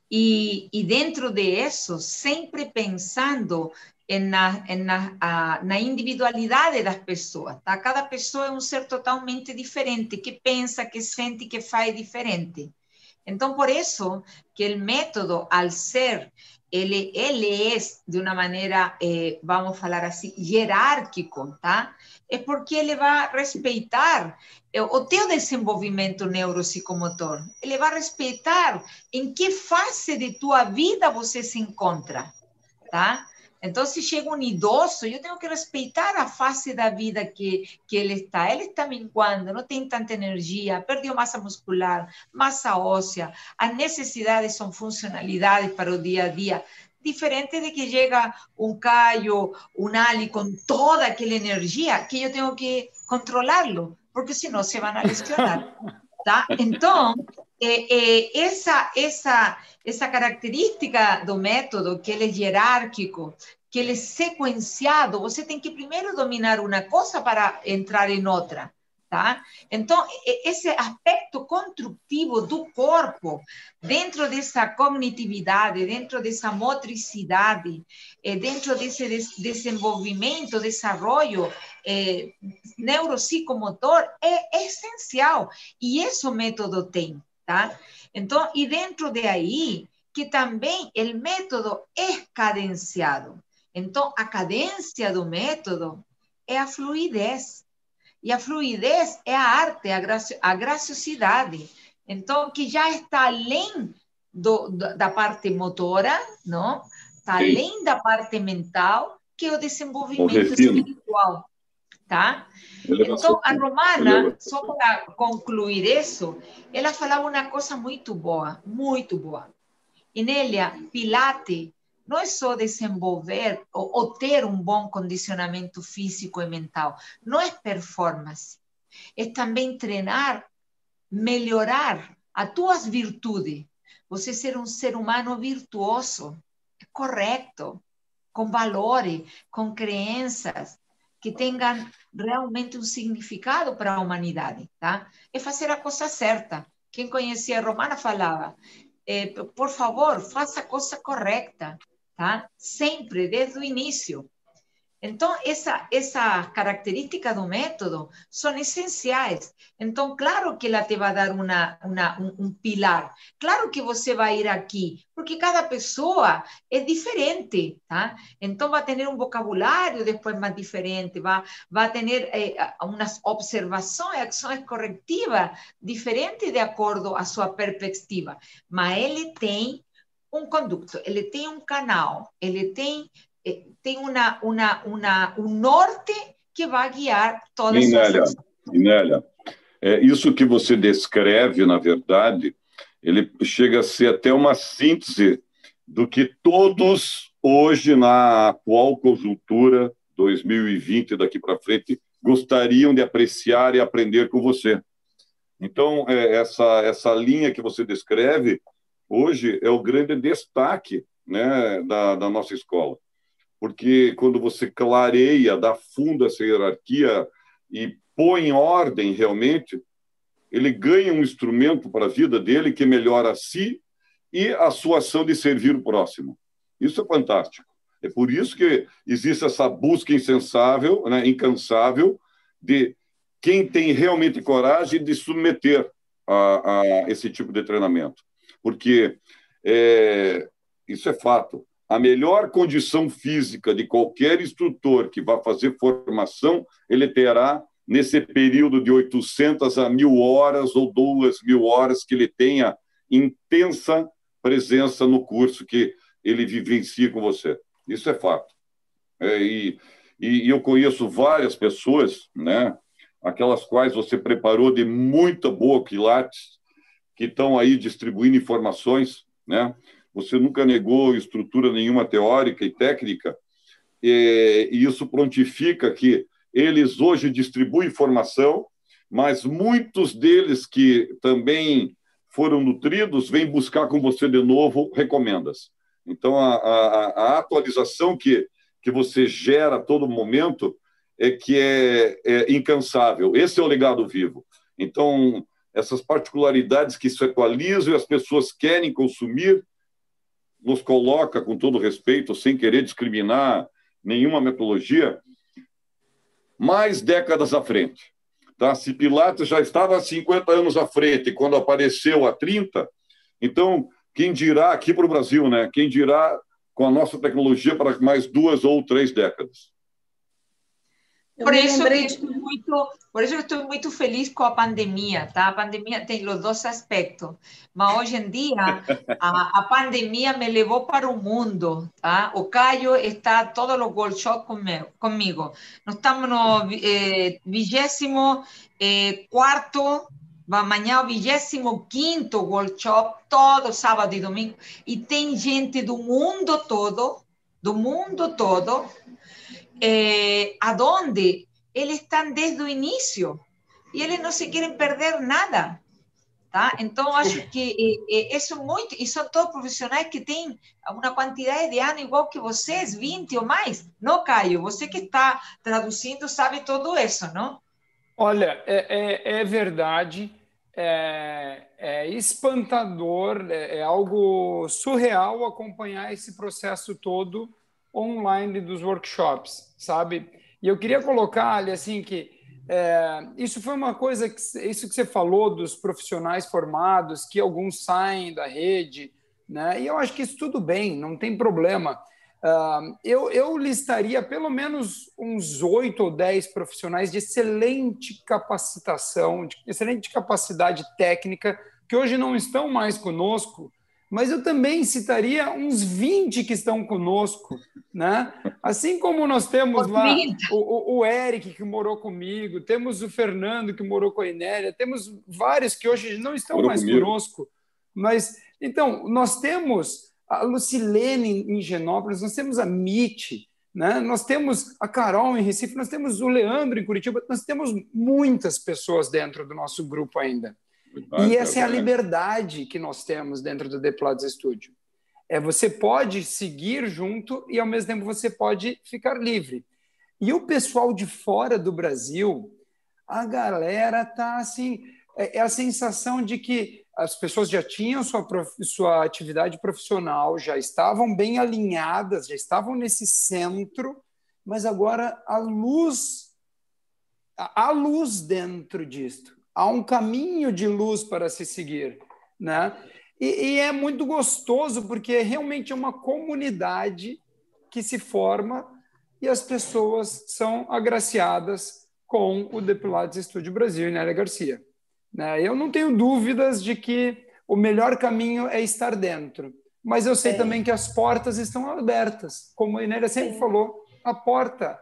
E, e dentro de isso, sempre pensando na, na, a, na individualidade das pessoas, tá? Cada pessoa é um ser totalmente diferente, que pensa, que sente, que faz diferente. Então, por isso que o método, ao ser ele, ele é, de uma maneira, eh, vamos falar assim, hierárquico, tá? É porque ele vai respeitar eh, o teu desenvolvimento neuropsicomotor. Ele vai respeitar em que fase de tua vida você se encontra, tá? Então, se chega um idoso, eu tenho que respeitar a fase da vida que, que ele está. Ele está minguando, não tem tanta energia, perdeu massa muscular, massa óssea. As necessidades são funcionalidades para o dia a dia. Diferente de que chega um Caio, um Ali com toda aquela energia, que eu tenho que controlá-lo, porque senão se vão lesionar. Tá? Então, eh, eh, essa, essa, essa característica do método, que ele é hierárquico, que ele é sequenciado, você tem que primeiro dominar uma coisa para entrar em outra. Tá? Então, esse aspecto construtivo do corpo, dentro dessa cognitividade, dentro dessa motricidade, eh, dentro desse desenvolvimento, desenvolvimento eh, neuropsicomotor, é essencial. E esse o método tem. Tá? Então, e dentro de aí, que também o método é cadenciado. Então, a cadência do método é a fluidez. E a fluidez é a arte, a, graci a graciosidade. Então, que já está além do, da parte motora, não? Está além da parte mental, que é o desenvolvimento espiritual. Tá? Então, a Romana, só para concluir isso, ela falava uma coisa muito boa, muito boa. E Nélia, Pilates não é só desenvolver ou, ou, ter um bom condicionamento físico e mental, não é performance, é também treinar, melhorar as tuas virtudes, você ser um ser humano virtuoso, correto, com valores, com crenças, que tenham realmente um significado para a humanidade, tá? É fazer a coisa certa. Quem conhecia a Romana falava, eh, por favor, faça a coisa correta tá? Sempre, desde o início. Então, essa, essa característica do método são essenciais. Então, claro que ela te vai dar uma, uma, um, um, pilar. Claro que você vai ir aqui, porque cada pessoa é diferente, tá? Então, vai ter um vocabulário depois mais diferente, vai, vai ter eh, umas observações, ações corretivas diferentes de acordo à sua perspectiva. Mas ele tem um conduto, ele tem um canal, ele tem, eh, tem uma, uma, uma, um norte que vai guiar todas Inélia, as Inélia, é, isso que você descreve, na verdade, ele chega a ser até uma síntese do que todos hoje, na atual conjuntura 2020 daqui para frente, gostariam de apreciar e aprender com você. Então, é, essa, essa linha que você descreve hoje é o grande destaque né, da, da nossa escola. Porque quando você clareia, dá fundo essa hierarquia e põe em ordem realmente, ele ganha um instrumento para a vida dele que melhora a si e a sua ação de servir o próximo. Isso é fantástico. É por isso que existe essa busca insensável, né, incansável, de quem tem realmente coragem de submeter a, a esse tipo de treinamento porque é, isso é fato. A melhor condição física de qualquer instrutor que vá fazer formação, ele terá nesse período de 800 a mil horas ou duas mil horas que ele tenha intensa presença no curso que ele vivencia com você. Isso é fato. É, e, e, eu conheço várias pessoas, né, aquelas quais você preparou de muita boa quilates, que estão aí distribuindo informações, né? Você nunca negou estrutura nenhuma teórica e técnica, e isso prontifica que eles hoje distribuem informação, mas muitos deles que também foram nutridos vêm buscar com você de novo recomendas. Então, a, a, a atualização que, que você gera a todo momento é que é, é incansável. Esse é o legado vivo. Então, essas particularidades que se atualizam e as pessoas querem consumir, nos coloca, com todo respeito, sem querer discriminar nenhuma metodologia, mais décadas à frente. Tá? Se Pilates já estava há 50 anos à frente, quando apareceu há 30, então, quem dirá aqui para o Brasil, né? quem dirá com a nossa tecnologia para mais duas ou três décadas. Por isso, de... muito, por isso estou muito feliz com a pandemia, tá? A pandemia tem os dois aspectos, mas hoje em dia a, a pandemia me levou para o mundo, tá? O Caio está todos os workshops comigo. Nós estamos no eh, vigésimo eh, quarto amanhã o 25 workshop, todo sábado e domingo, e tem gente do mundo todo, do mundo todo, é, aonde eles estão desde o início e eles não se querem perder nada. Tá? Então, acho que é, é, isso muito, e são todos profissionais que têm uma quantidade de anos igual que vocês, 20 ou mais. Não, Caio? Você que está traduzindo sabe tudo isso, não? Olha, é, é, é verdade, é, é espantador, é, é, algo surreal acompanhar esse processo todo online dos workshops, sabe? E eu queria colocar ali assim que é, isso foi uma coisa que isso que você falou dos profissionais formados, que alguns saem da rede, né? E eu acho que isso tudo bem, não tem problema. Uh, eu, eu listaria pelo menos uns oito ou dez profissionais de excelente capacitação, de excelente capacidade técnica, que hoje não estão mais conosco, mas eu também citaria uns 20 que estão conosco, né? Assim como nós temos lá o, o, Eric, que morou comigo, temos o Fernando, que morou com a Inélia, temos vários que hoje não estão morou mais comigo. conosco, mas então nós temos a Lucilene em Genópolis, nós temos a Mite, né? nós temos a Carol em Recife, nós temos o Leandro em Curitiba, nós temos muitas pessoas dentro do nosso grupo ainda. E essa é a liberdade que nós temos dentro do The Plots Studio. É, você pode seguir junto e, ao mesmo tempo, você pode ficar livre. E o pessoal de fora do Brasil, a galera tá assim, é, é a sensação de que as pessoas já tinham sua, sua atividade profissional, já estavam bem alinhadas, já estavam nesse centro, mas agora a luz, há luz dentro disto, há um caminho de luz para se seguir, né? E, e é muito gostoso porque realmente é uma comunidade que se forma e as pessoas são agraciadas com o Depilates Estúdio Brasil e Nélia Garcia. Né? Eu não tenho dúvidas de que o melhor caminho é estar dentro, mas eu sei também que as portas estão abertas. Como a Inélia sempre falou, a porta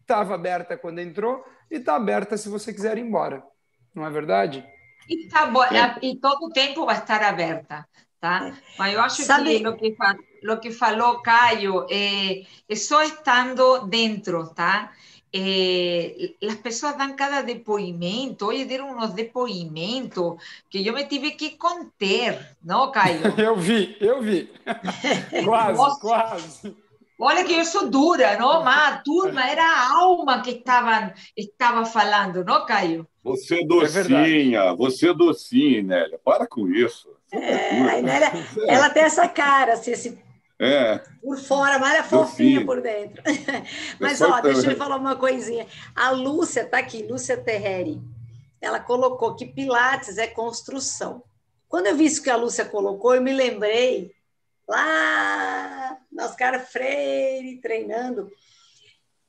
estava aberta quando entrou e está aberta se você quiser ir embora. Não é verdade? E, tá bo... e todo o tempo vai estar aberta. Tá? É. Mas eu acho Sabe... que o que, lo que falou Caio é, é só estando dentro, tá? eh, las personas dan cada depoimento, hoje deram unos depoimentos que eu me tive que conter, não, Caio? eu vi, eu vi. quase, Nossa. quase. Olha que eu sou dura, não? Mas a turma era a alma que estava, estava falando, não, Caio? Você é docinha, é você é docinha, Nélia. Para com isso. É, a Nélia, ela tem essa cara, assim, esse é. Por fora, mas é fofinha por dentro. mas, ó, deixa eu falar uma coisinha. A Lúcia está aqui, Lúcia Terreri. Ela colocou que Pilates é construção. Quando eu vi isso que a Lúcia colocou, eu me lembrei lá Oscar Freire, treinando,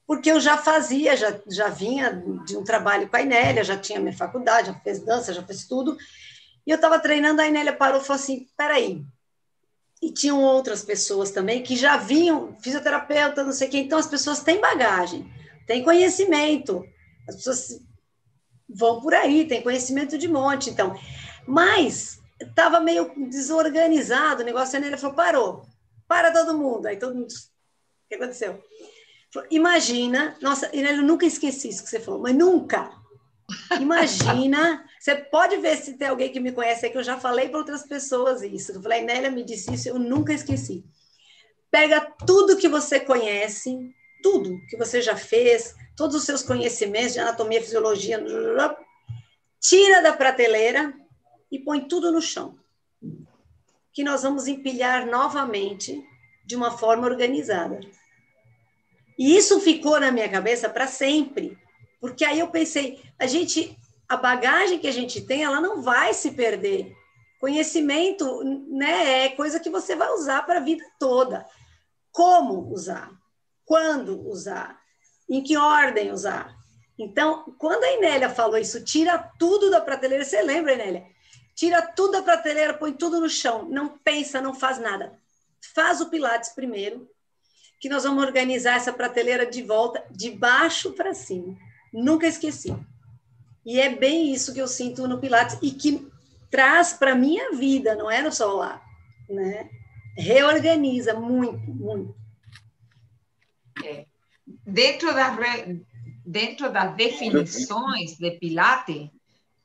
porque eu já fazia, já, já vinha de um trabalho com a Inélia, já tinha minha faculdade, já fez dança, já fez tudo, e eu estava treinando, a Inélia parou e falou assim, peraí, e tinham outras pessoas também que já vinham, fisioterapeuta, não sei o quê. Então, as pessoas têm bagagem, têm conhecimento, as pessoas vão por aí, têm conhecimento de monte. Então, mas estava meio desorganizado o negócio. E ele falou: parou, para todo mundo. Aí todo mundo, o que aconteceu? Imagina, nossa, eu nunca esqueci isso que você falou, mas nunca. Imagina você pode ver se tem alguém que me conhece aí, que eu já falei para outras pessoas isso. Eu falei, Nélia me disse isso, eu nunca esqueci. Pega tudo que você conhece, tudo que você já fez, todos os seus conhecimentos de anatomia, fisiologia, tira da prateleira e põe tudo no chão. Que nós vamos empilhar novamente de uma forma organizada. E isso ficou na minha cabeça para sempre, porque aí eu pensei, a gente a bagagem que a gente tem, ela não vai se perder. Conhecimento, né, é coisa que você vai usar para a vida toda. como usar, quando usar, em que ordem usar. Então, quando a Inélia falou isso, tira tudo da prateleira, você lembra, Inélia? Tira tudo da prateleira, põe tudo no chão, não pensa, não faz nada. Faz o Pilates primeiro, que nós vamos organizar essa prateleira de volta, de baixo para cima. Nunca esqueci. E é bem isso que eu sinto no Pilates e que traz para minha vida, não é no solar, né? Reorganiza muito, muito. É. Dentro, das, dentro das definições de Pilates,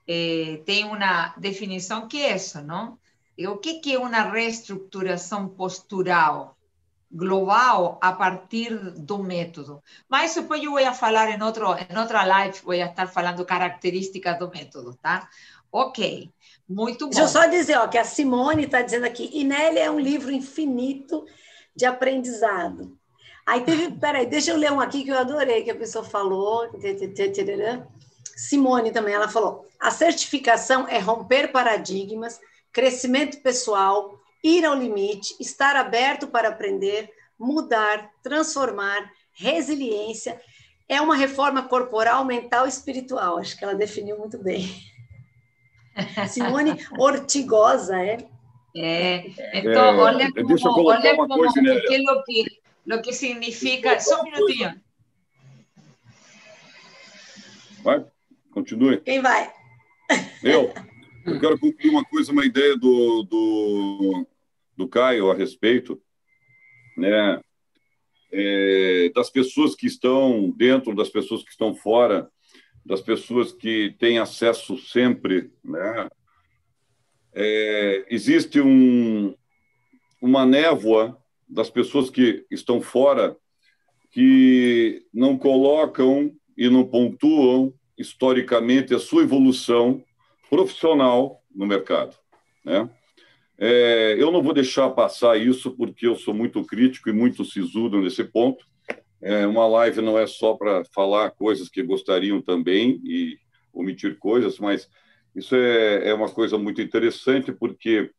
eh, tem uma definição que é isso, não? E o que, que é uma reestruturação postural? global a partir do método. Mas depois eu vou falar em, outro, em outra live, vou estar falando características do método, tá? Ok, muito bom. Deixa eu só dizer ó, que a Simone está dizendo aqui, Inélia é um livro infinito de aprendizado. Aí teve, peraí, deixa eu ler um aqui que eu adorei, que a pessoa falou. Simone também, ela falou: a certificação é romper paradigmas, crescimento pessoal, ir ao limite, estar aberto para aprender, mudar, transformar, resiliência. É uma reforma corporal, mental e espiritual. Acho que ela definiu muito bem. Simone Ortigosa, é? É, então, é, olha como, olha como coisa, né? que, lo que, lo que significa... Só um minutinho. Vai, continue. Quem vai? Eu. Eu quero concluir uma coisa, uma ideia do, do, do Caio a respeito, né? É, das pessoas que estão dentro, das pessoas que estão fora, das pessoas que têm acesso sempre, né? É, existe um, uma névoa das pessoas que estão fora que não colocam e não pontuam historicamente a sua evolução profissional no mercado. Né? É, eu não vou deixar passar isso, porque eu sou muito crítico e muito sisudo nesse ponto. É, uma live não é só para falar coisas que gostariam também e omitir coisas, mas isso é, é uma coisa muito interessante, porque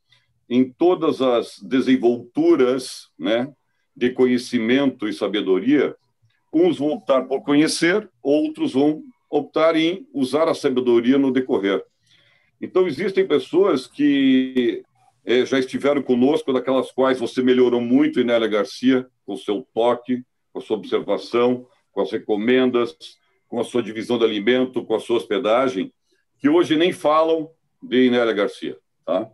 em todas as desenvolturas né, de conhecimento e sabedoria, uns vão optar por conhecer, outros vão optar em usar a sabedoria no decorrer. Então, existem pessoas que é, já estiveram conosco, daquelas quais você melhorou muito, Inélia Garcia, com seu toque, com a sua observação, com as recomendas, com a sua divisão de alimento, com a sua hospedagem, que hoje nem falam de Inélia Garcia. Tá?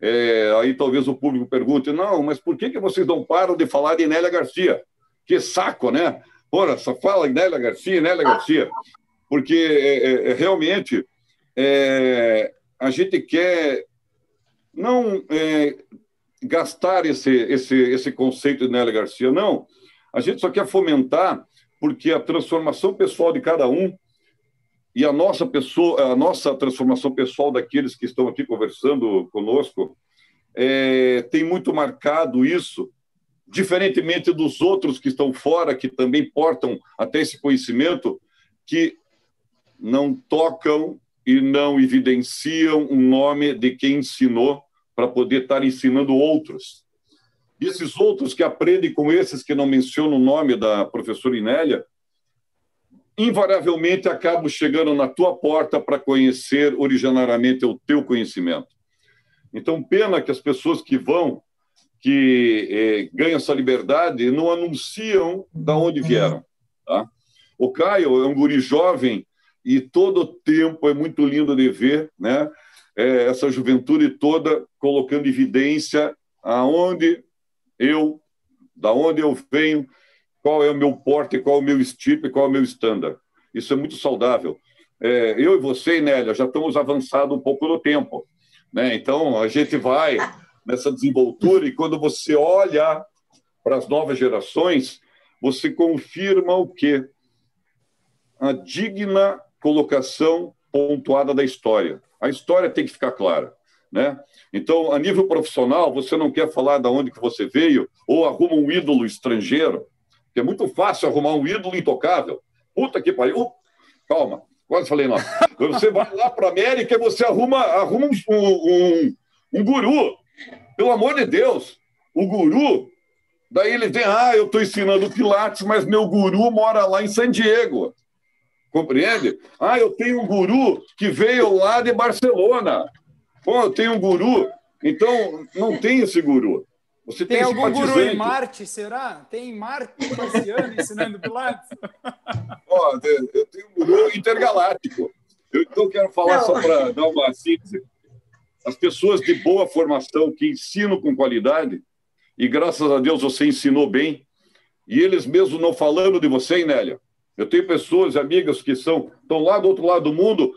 É, aí talvez o público pergunte, não, mas por que, que vocês não param de falar de Inélia Garcia? Que saco, né? Ora, só fala Inélia Garcia, Inélia Garcia. Porque é, é, é realmente é, a gente quer não é, gastar esse, esse, esse conceito de Nélia Garcia, não. A gente só quer fomentar porque a transformação pessoal de cada um e a nossa pessoa, a nossa transformação pessoal daqueles que estão aqui conversando conosco é, tem muito marcado isso, diferentemente dos outros que estão fora, que também portam até esse conhecimento, que não tocam e não evidenciam o nome de quem ensinou para poder estar ensinando outros. E esses outros que aprendem com esses que não mencionam o nome da professora Inélia, invariavelmente acabam chegando na tua porta para conhecer originariamente o teu conhecimento. Então, pena que as pessoas que vão, que eh, ganham essa liberdade, não anunciam da onde vieram. Tá? O Caio é um guri jovem e todo o tempo é muito lindo de ver, né? É, essa juventude toda colocando evidência aonde eu, da onde eu venho, qual é o meu porte, qual é o meu estipe, qual é o meu estándar. Isso é muito saudável. É, eu e você, Nélia, já estamos avançados um pouco no tempo. Né? Então, a gente vai nessa desenvoltura e quando você olha para as novas gerações, você confirma o quê? A digna colocação pontuada da história. A história tem que ficar clara. Né? Então, a nível profissional, você não quer falar de onde que você veio ou arruma um ídolo estrangeiro, que é muito fácil arrumar um ídolo intocável. Puta que pariu. Calma, quase falei não. Você vai lá para a América e você arruma, arruma um, um, um guru. Pelo amor de Deus, o guru Daí ele vem, ah, eu estou ensinando Pilates, mas meu guru mora lá em San Diego. Compreende? Ah, eu tenho um guru que veio lá de Barcelona. Pô, eu tenho um guru. Então, não tem esse guru. Você tem, tem algum guru em Marte, será? Tem Marte marciano ensinando Pilates? Ó, eu tenho um guru intergaláctico. Eu então quero falar não. só para dar uma síntese. As pessoas de boa formação que ensinam com qualidade, e graças a Deus você ensinou bem, e eles mesmo não falando de você, Nélia. Eu tenho pessoas, amigas que são estão lá do outro lado do mundo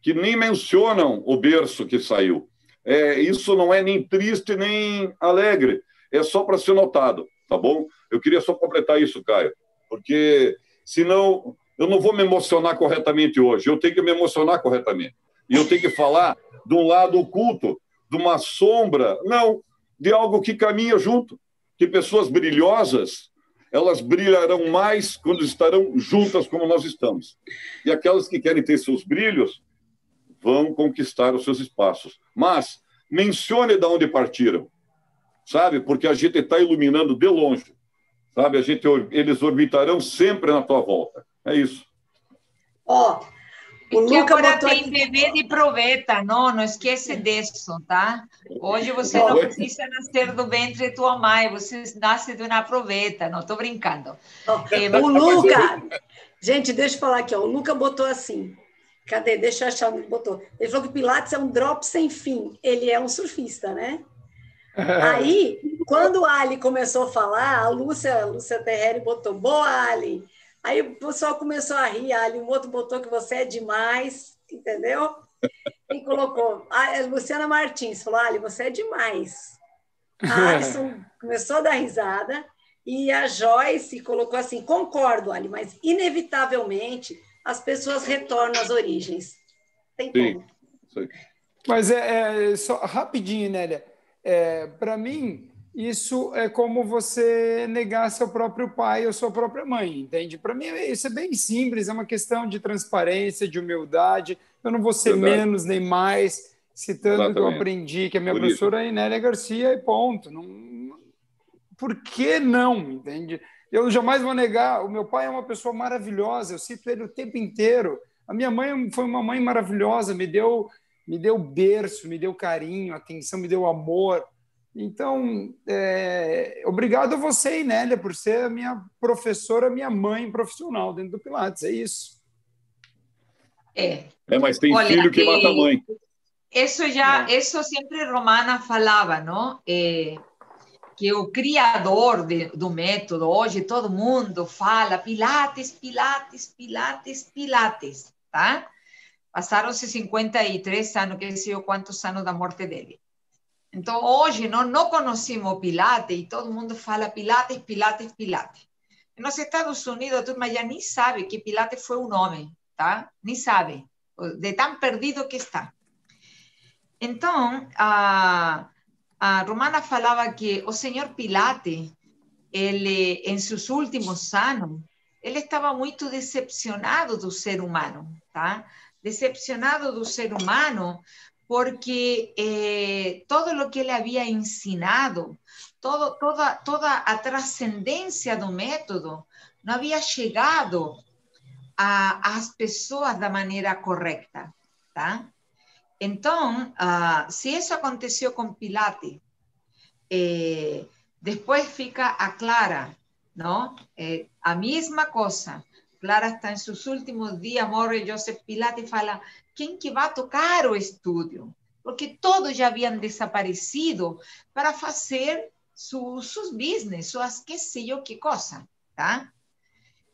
que nem mencionam o berço que saiu. É, isso não é nem triste nem alegre, é só para ser notado, tá bom? Eu queria só completar isso, Caio, porque senão eu não vou me emocionar corretamente hoje, eu tenho que me emocionar corretamente. E eu tenho que falar de um lado oculto, de uma sombra, não, de algo que caminha junto. Que pessoas brilhosas, elas brilharão mais quando estarão juntas como nós estamos. E aquelas que querem ter seus brilhos vão conquistar os seus espaços. Mas mencione de onde partiram, sabe? Porque a gente está iluminando de longe, sabe? A gente, eles orbitarão sempre na tua volta. É isso. Ó, oh, o que agora tem bebê de proveta, não, não esquece disso, tá? Hoje você não precisa nascer do ventre de tua mãe, você nasce de uma proveta, não estou brincando. É, o Luca, gente, deixa eu falar aqui, ó, o Luca botou assim, cadê? Deixa eu achar onde ele botou. Ele falou que Pilates é um drop sem fim, ele é um surfista, né? Aí, quando o Ali começou a falar, a Lúcia, a Lúcia Terreri botou, boa, Ali, Aí o pessoal começou a rir, ali um outro botou que você é demais, entendeu? E colocou, a Luciana Martins falou, Ali, você é demais. A Alisson começou a dar risada e a Joyce colocou assim, concordo, Ali, mas inevitavelmente as pessoas retornam às origens. Tem como. Sim. Mas é, é, só rapidinho, Nélia. É, Para mim, isso é como você negar seu próprio pai ou sua própria mãe, entende? Para mim, isso é bem simples, é uma questão de transparência, de humildade. Eu não vou ser Verdade. menos nem mais, citando Exatamente. que eu aprendi, que a minha Por professora é Inélia Garcia, e ponto. Não... Por que não, entende? Eu jamais vou negar, o meu pai é uma pessoa maravilhosa, eu cito ele o tempo inteiro. A minha mãe foi uma mãe maravilhosa, me deu, me deu berço, me deu carinho, atenção, me deu amor então, é, obrigado a você, Inélia, por ser a minha professora, minha mãe profissional dentro do Pilates. É isso. É. É, mas tem Olha, filho que mata a mãe. Isso já, é. isso sempre Romana falava, não? É, que o criador de, do método, hoje todo mundo fala Pilates, Pilates, Pilates, Pilates, tá? Passaram-se 53 anos, que sei eu quantos anos da morte dele. Então, hoje, nós não conhecemos Pilates e todo mundo fala Pilates, Pilates, Pilates. Nos Estados Unidos, a turma já nem sabe que Pilates foi um nome, tá? Nem sabe, de tão perdido que está. Então, a, a Romana falava que o senhor Pilates, ele, em seus últimos anos, ele estava muito decepcionado do ser humano, tá? Decepcionado do ser humano porque eh, todo lo que él había ensinado, todo, toda, toda a trascendência do método, não havia chegado às pessoas da maneira correta, tá? Então, uh, se isso aconteceu com Pilates, eh, depois fica a Clara, não? Eh, a mesma coisa. Clara está em seus últimos dias, morre Joseph Pilates e fala, quem que vai tocar o estúdio? Porque todos já haviam desaparecido para fazer seus business, suas que sei eu que coisa, tá?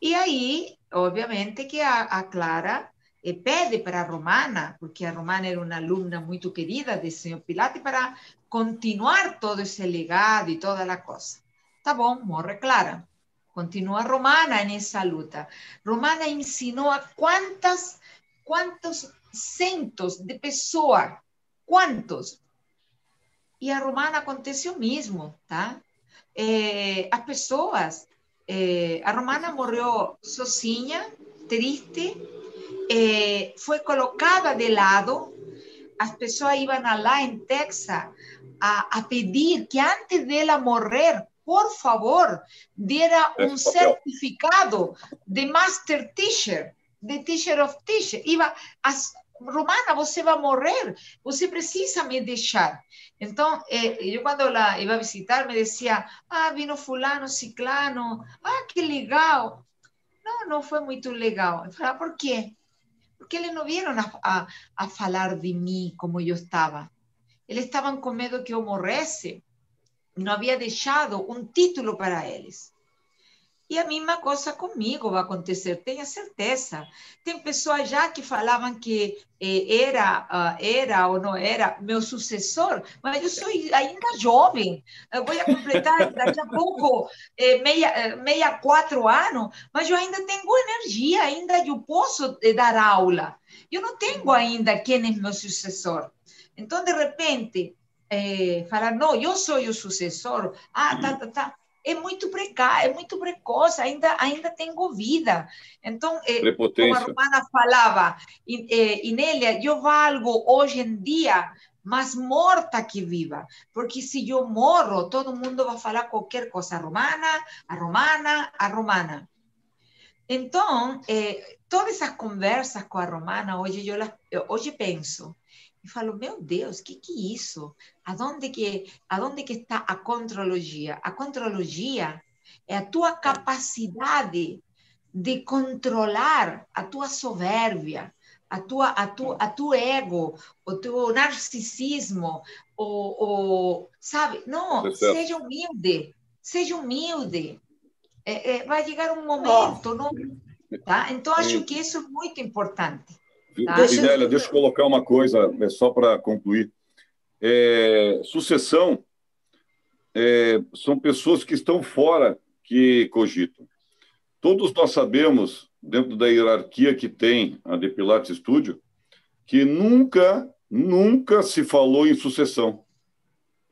E aí, obviamente, que a, a Clara eh, pede para a Romana, porque a Romana era uma aluna muito querida do senhor Pilates, para continuar todo esse legado e toda a coisa. Tá bom, morre Clara. Continua Romana nessa luta. Romana ensinou a quantas, quantos centos de pessoas. Quantos? E a romana aconteceu mesmo, tá? É, as pessoas, é, a romana morreu sozinha, triste, é, foi colocada de lado, as pessoas iam lá em Texas a, a pedir que antes dela morrer, por favor, diera um certificado de Master Teacher, de Teacher of Teacher. Iba, as, Romana, você vai morrer, você precisa me deixar. Então, eh, eu quando ela ia visitar, me dizia, ah, vino fulano, ciclano, ah, que legal. Não, não foi muito legal. Eu falei, por quê? Porque eles não vieram a, a, a falar de mim como eu estava. Eles estavam com medo que eu morresse. Não havia deixado um título para eles. E a mesma coisa comigo vai acontecer, tenha certeza. Tem pessoas já que falavam que eh, era, uh, era ou não era meu sucessor, mas eu sou ainda jovem. Eu vou completar daqui a pouco eh, meia, meia quatro anos, mas eu ainda tenho energia, ainda eu posso eh, dar aula. Eu não tenho ainda quem é meu sucessor. Então, de repente, eh, falar, não, eu sou o sucessor, ah, tá, tá, tá é muito precário, é muito precoce, ainda, ainda tenho vida. Então, é, como a Romana falava, Inélia, eu valgo hoje em dia mais morta que viva, porque se eu morro, todo mundo vai falar qualquer coisa, a Romana, a Romana, a Romana. Então, é, todas essas conversas com a Romana, hoje eu hoje penso, e falo, meu Deus, o que, que é isso? Aonde que, aonde que está a contrologia? A contrologia é a tua capacidade de controlar a tua soberbia, a tua, a tu, a tu ego, o teu narcisismo, o, o sabe? Não, é seja humilde, seja humilde. É, é, vai chegar um momento, oh. não, tá? Então acho que isso é muito importante. Tá? Deixa... deixa eu colocar uma coisa, é só para concluir. É, sucessão é, são pessoas que estão fora que cogitam. Todos nós sabemos, dentro da hierarquia que tem a de Pilates Studio, que nunca, nunca se falou em sucessão.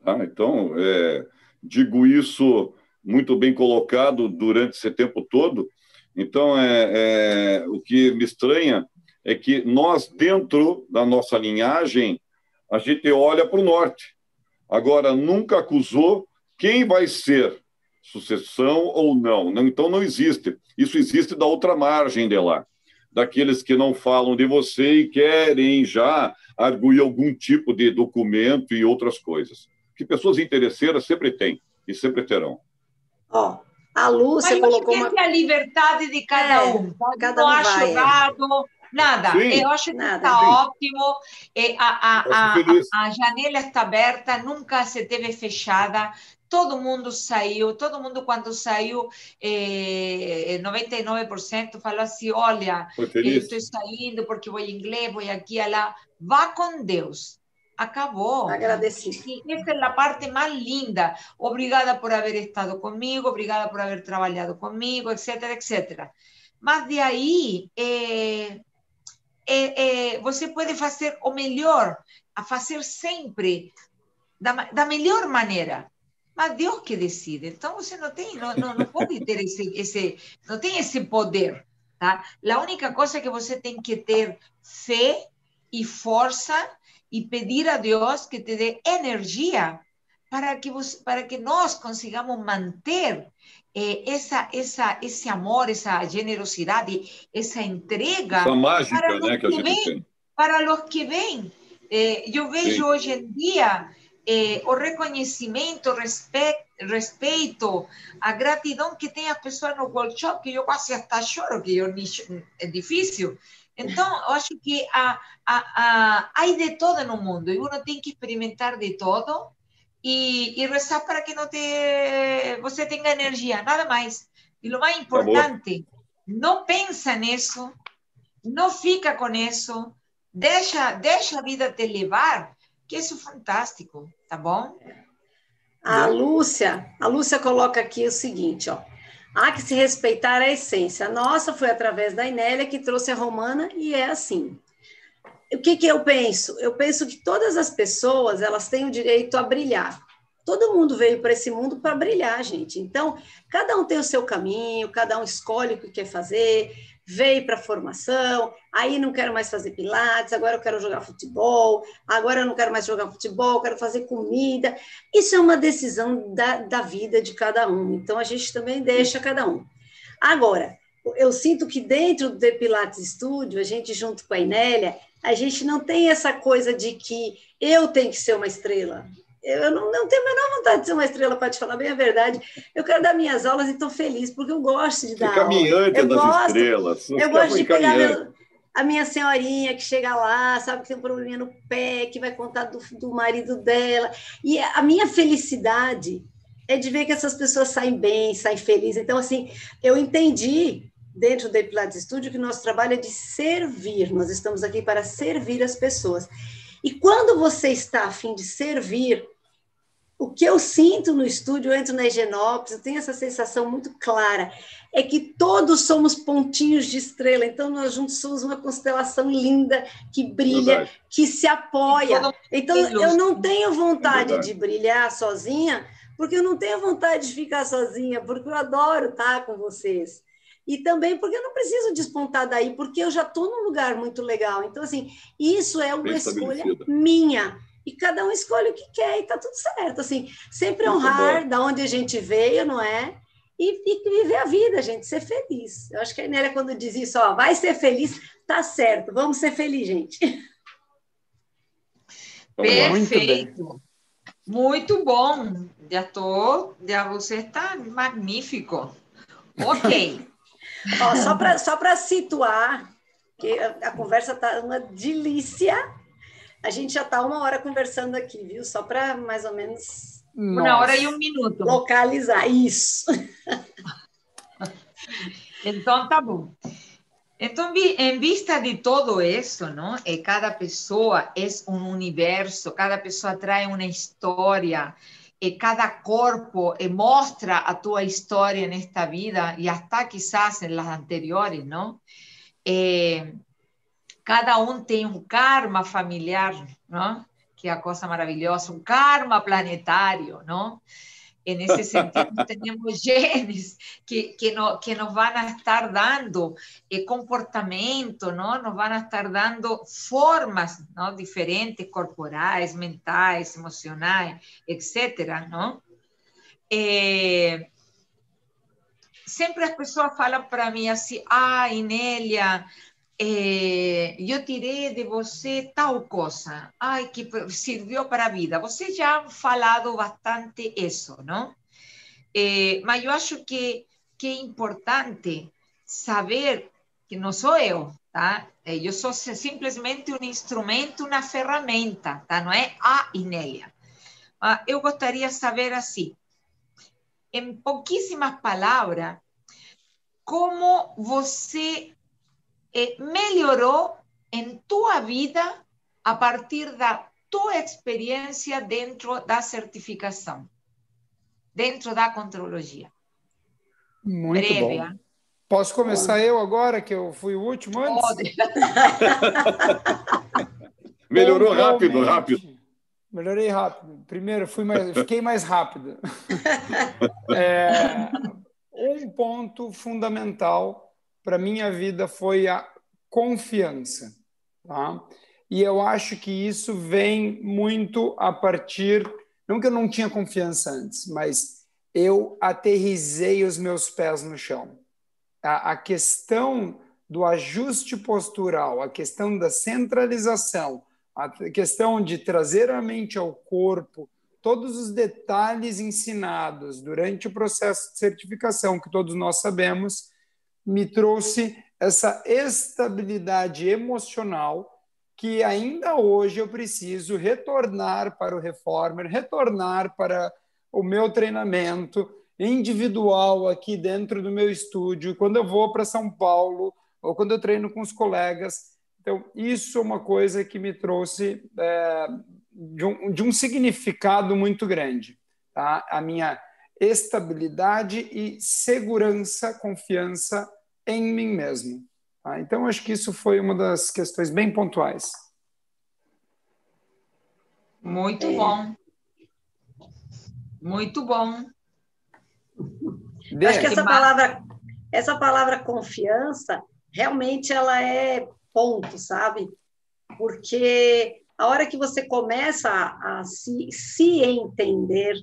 Tá? Então, é, digo isso muito bem colocado durante esse tempo todo. Então, é, é o que me estranha é que nós, dentro da nossa linhagem, a gente olha para o norte. Agora, nunca acusou quem vai ser sucessão ou não. Então, não existe. Isso existe da outra margem de lá. Daqueles que não falam de você e querem já arguir algum tipo de documento e outras coisas. Que pessoas interesseiras sempre têm e sempre terão. Ó, oh, a Lúcia Mas colocou uma... a liberdade de cada é, um. Cada um não acho vai, errado, é. Nada, Sim. eu acho que está ótimo. A, a, a, a, janela está aberta, nunca se teve fechada. Todo mundo saiu, todo mundo, quando saiu, eh, 99% falou assim: olha, estou saindo porque vou inglês, vou aqui, lá. Vá com Deus. Acabou. Agradecido. Essa é a parte mais linda. Obrigada por haber estado comigo, obrigada por haber trabalhado comigo, etc, etc. Mas de aí, eh, é, é, você pode fazer o melhor, a fazer sempre da, da melhor maneira. Mas Deus que decide. Então você não tem, não, não, não pode ter esse, esse, não tem esse poder, tá? A única coisa que você tem que ter fé e força e pedir a Deus que te dê energia para que, você, para que nós consigamos manter eh, essa, essa, esse amor, essa generosidade, essa entrega essa mágica, para os né, que, que vem, tem. para os que vêm. Eh, eu vejo Sim. hoje em dia eh, o reconhecimento, respeito, respeito, a gratidão que tem as pessoas no workshop, que eu quase até choro, que eu, é difícil. Então, eu acho que há, há, há, há de todo no mundo, e uno tem que experimentar de todo, y, y rezar para que no te, você tenga energía, nada más. Y lo más importante, no pensa en eso, no fica con eso, deixa, deixa a vida te levar, que isso é fantástico, tá bom? A Lúcia, a Lúcia coloca aqui o seguinte, ó. Há que se respeitar a essência. Nossa, foi através da Inélia que trouxe a romana e é assim o que, que eu penso? Eu penso que todas as pessoas elas têm o direito a brilhar. Todo mundo veio para esse mundo para brilhar, gente. Então, cada um tem o seu caminho, cada um escolhe o que quer fazer, veio para a formação, aí não quero mais fazer pilates, agora eu quero jogar futebol, agora eu não quero mais jogar futebol, quero fazer comida. Isso é uma decisão da, da vida de cada um, então a gente também deixa cada um. Agora, eu sinto que dentro do The Pilates Studio, a gente junto com a Inélia, a gente não tem essa coisa de que eu tenho que ser uma estrela. Eu não, não tenho a menor vontade de ser uma estrela, para te falar bem a verdade. Eu quero dar minhas aulas e estou feliz, porque eu gosto de dar caminhante eu das gosto, estrelas. Eu gosto de pegar meu, a minha senhorinha que chega lá, sabe, que tem um probleminha no pé, que vai contar do, do marido dela. E a minha felicidade é de ver que essas pessoas saem bem, saem felizes. Então, assim, eu entendi dentro do Pilates Studio que nosso trabalho é de servir. Nós estamos aqui para servir as pessoas. E quando você está a fim de servir, o que eu sinto no estúdio, eu entro na Higienópolis, eu tenho essa sensação muito clara, é que todos somos pontinhos de estrela, então nós juntos somos uma constelação linda, que brilha, Verdade. que se apoia. Então eu não tenho vontade Verdade. de brilhar sozinha, porque eu não tenho vontade de ficar sozinha, porque eu adoro estar com vocês e também porque eu não preciso despontar daí, porque eu já estou num lugar muito legal. Então, assim, isso é uma escolha minha. E cada um escolhe o que quer e está tudo certo. Assim, sempre muito honrar bom. da onde a gente veio, não é? E, e, viver a vida, gente, ser feliz. Eu acho que a Nélia, quando diz isso, ó, vai ser feliz, tá certo, vamos ser felizes, gente. Perfeito. Muito bom. Já tô, já você está magnífico. Ok. Ó, só para só situar, que a, a conversa está uma delícia. A gente já está uma hora conversando aqui, viu? Só para mais ou menos. Nossa. Uma hora e um minuto. Localizar, isso. então, tá bom. Então, em vista de todo isso, não? E cada pessoa é um universo, cada pessoa traz uma história, cada corpo e mostra a tua história nesta vida e até quizás em las anteriores, não? Eh, cada um tem um karma familiar, não? Que é a coisa maravilhosa, um karma planetário, não? En ese sentido, tenemos genes que, que, no, que nos van a estar dando eh, comportamiento, ¿no? Nos van a estar dando formas, ¿no? Diferentes, corporales, mentales, emocionales, etcétera, ¿no? Eh, sempre as pessoas falam para mim assim, ah, Inélia, eu tirei de você tal coisa, ai, que serviu para a vida. Você já falado bastante isso, não? É, mas eu acho que, que é importante saber que não sou eu, tá? Eu sou simplesmente um instrumento, uma ferramenta, tá? Não é a Inélia. Eu gostaria de saber assim, em pouquíssimas palavras, como você eh, melhorou em tua vida a partir da tua experiência dentro da certificação, dentro da contrologia? Muito Breve, bom. Posso começar Pode. eu agora, que eu fui o último antes? Pode. Melhorou rápido, rápido. Melhorei rápido. Primeiro, fui mais, fiquei mais rápido. É, um ponto fundamental para minha vida foi a confiança, tá? E eu acho que isso vem muito a partir, não que eu não tinha confiança antes, mas eu aterrizei os meus pés no chão. A, a questão do ajuste postural, a questão da centralização, a questão de trazer a mente ao corpo, todos os detalhes ensinados durante o processo de certificação, que todos nós sabemos, me trouxe essa estabilidade emocional que ainda hoje eu preciso retornar para o Reformer, retornar para o meu treinamento individual aqui dentro do meu estúdio, quando eu vou para São Paulo ou quando eu treino com os colegas. Então, isso é uma coisa que me trouxe é, de, um, de um significado muito grande. Tá? A minha estabilidade e segurança, confiança em mim mesmo. Tá? Então, acho que isso foi uma das questões bem pontuais. Muito é. bom. Muito bom. Acho que essa palavra, essa palavra confiança, realmente ela é ponto, sabe? Porque a hora que você começa a, a se, se entender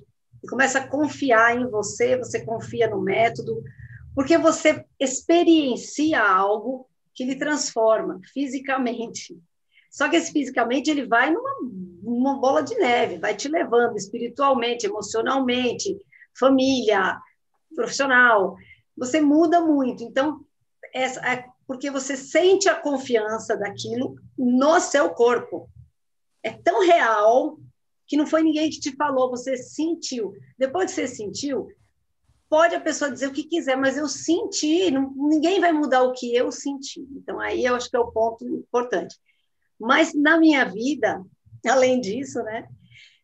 e começa a confiar em você, você confia no método, porque você experiencia algo que lhe transforma fisicamente. Só que esse fisicamente ele vai numa, numa bola de neve, vai te levando espiritualmente, emocionalmente, família, profissional. Você muda muito. Então, essa, é porque você sente a confiança daquilo no seu corpo. É tão real que não foi ninguém que te falou, você sentiu. Depois que você sentiu, pode a pessoa dizer o que quiser, mas eu senti, não, ninguém vai mudar o que eu senti. Então, aí eu acho que é o ponto importante. Mas na minha vida, além disso, né,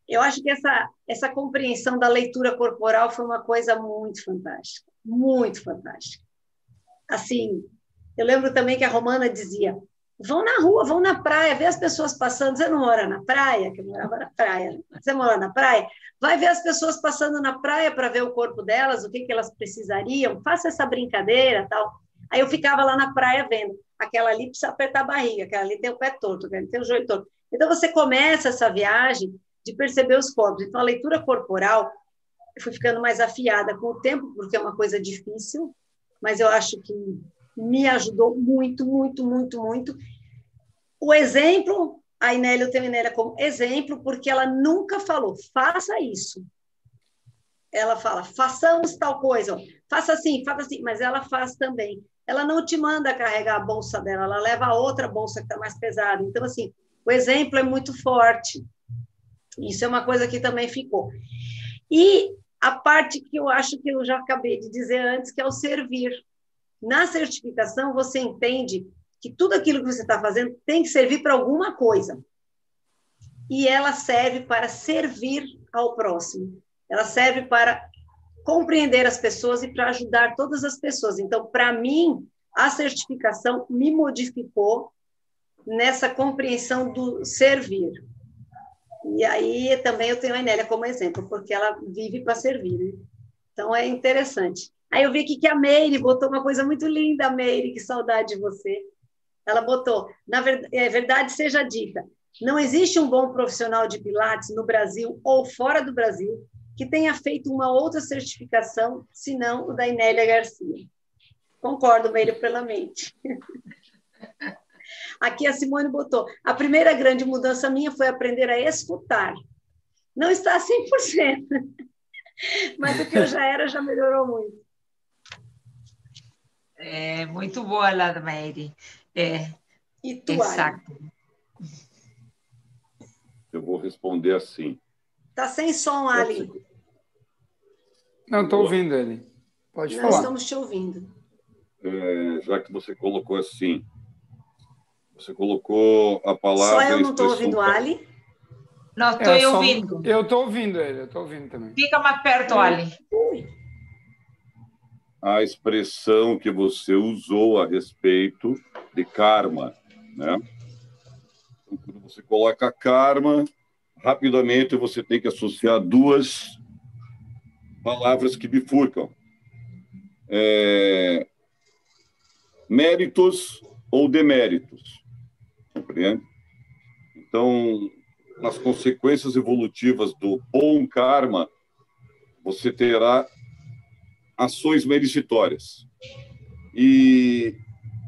eu acho que essa, essa compreensão da leitura corporal foi uma coisa muito fantástica, muito fantástica. Assim, eu lembro também que a Romana dizia: vão na rua, vão na praia, ver as pessoas passando. Você não mora na praia? Que eu morava na praia. Você mora na praia? Vai ver as pessoas passando na praia para ver o corpo delas, o que, que elas precisariam. Faça essa brincadeira, tal. Aí eu ficava lá na praia vendo. Aquela ali precisa apertar a barriga, aquela ali tem o pé torto, aquela ali tem o joelho torto. Então você começa essa viagem de perceber os corpos. Então a leitura corporal eu fui ficando mais afiada com o tempo, porque é uma coisa difícil, mas eu acho que me ajudou muito, muito, muito, muito. O exemplo, a Inélia, eu tenho como exemplo, porque ela nunca falou, faça isso. Ela fala, façamos tal coisa, faça assim, faça assim, mas ela faz também. Ela não te manda carregar a bolsa dela, ela leva a outra bolsa que está mais pesada. Então, assim, o exemplo é muito forte. Isso é uma coisa que também ficou. E a parte que eu acho que eu já acabei de dizer antes, que é o servir. Na certificação, você entende que tudo aquilo que você está fazendo tem que servir para alguma coisa. E ela serve para servir ao próximo. Ela serve para compreender as pessoas e para ajudar todas as pessoas. Então, para mim, a certificação me modificou nessa compreensão do servir. E aí também eu tenho a Enélia como exemplo, porque ela vive para servir. Né? Então é interessante. Aí eu vi aqui que a Meire botou uma coisa muito linda, Meire, que saudade de você. Ela botou, na verdade, é verdade seja dita, não existe um bom profissional de Pilates no Brasil ou fora do Brasil que tenha feito uma outra certificação, senão o da Inélia Garcia. Concordo, Meire, plenamente. Aqui a Simone botou, a primeira grande mudança minha foi aprender a escutar. Não está 100%, mas o que eu já era já melhorou muito. É muito boa lá, Mary. É. E tu, Exato. Eu vou responder assim. Tá sem som, Ali. Não, estou ouvindo ele. Pode Nós falar. Nós estamos te ouvindo. É, já que você colocou assim, você colocou a palavra. Só eu não estou ouvindo, Ali? Não, estou é, ouvindo. Eu estou ouvindo ele, eu estou ouvindo também. Fica mais perto, Ali a expressão que você usou a respeito de karma, né? Então, quando você coloca karma, rapidamente você tem que associar duas palavras que bifurcam. É... Méritos ou deméritos. Compreende? Então, nas consequências evolutivas do bom karma, você terá ações meritórias. E,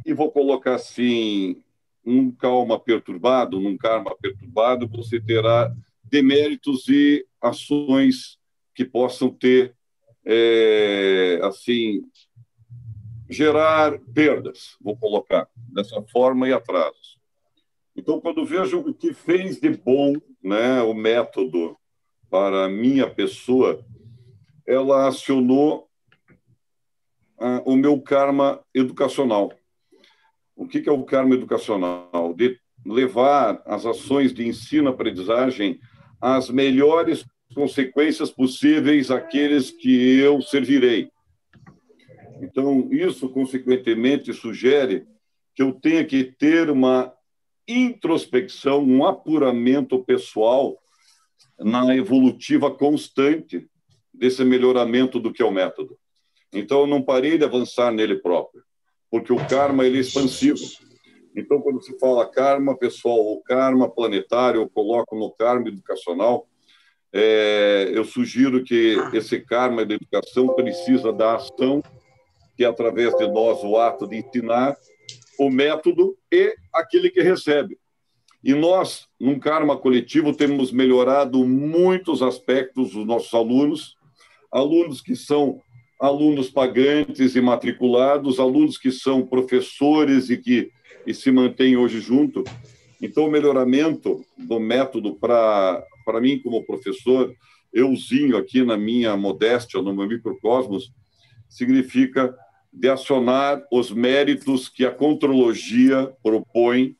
e vou colocar assim, num calma perturbado, num karma perturbado, você terá deméritos e ações que possam ter, é, assim, gerar perdas, vou colocar dessa forma, e atrasos. Então, quando vejo o que fez de bom né, o método para a minha pessoa, ela acionou uh, o meu karma educacional. O que, que é o karma educacional? De levar as ações de ensino-aprendizagem às melhores consequências possíveis àqueles que eu servirei. Então, isso, consequentemente, sugere que eu tenha que ter uma introspecção, um apuramento pessoal na evolutiva constante desse melhoramento do que é o método. Então, eu não parei de avançar nele próprio, porque o karma ele é expansivo. Então, quando se fala karma, pessoal, o karma planetário, eu coloco no karma educacional, é, eu sugiro que esse karma da educação precisa da ação, que é através de nós o ato de ensinar, o método e aquele que recebe. E nós, num karma coletivo, temos melhorado muitos aspectos dos nossos alunos, alunos que são alunos pagantes e matriculados, alunos que são professores e que e se mantêm hoje junto. Então, o melhoramento do método para mim como professor, euzinho aqui na minha modéstia, no meu microcosmos, significa de acionar os méritos que a contrologia propõe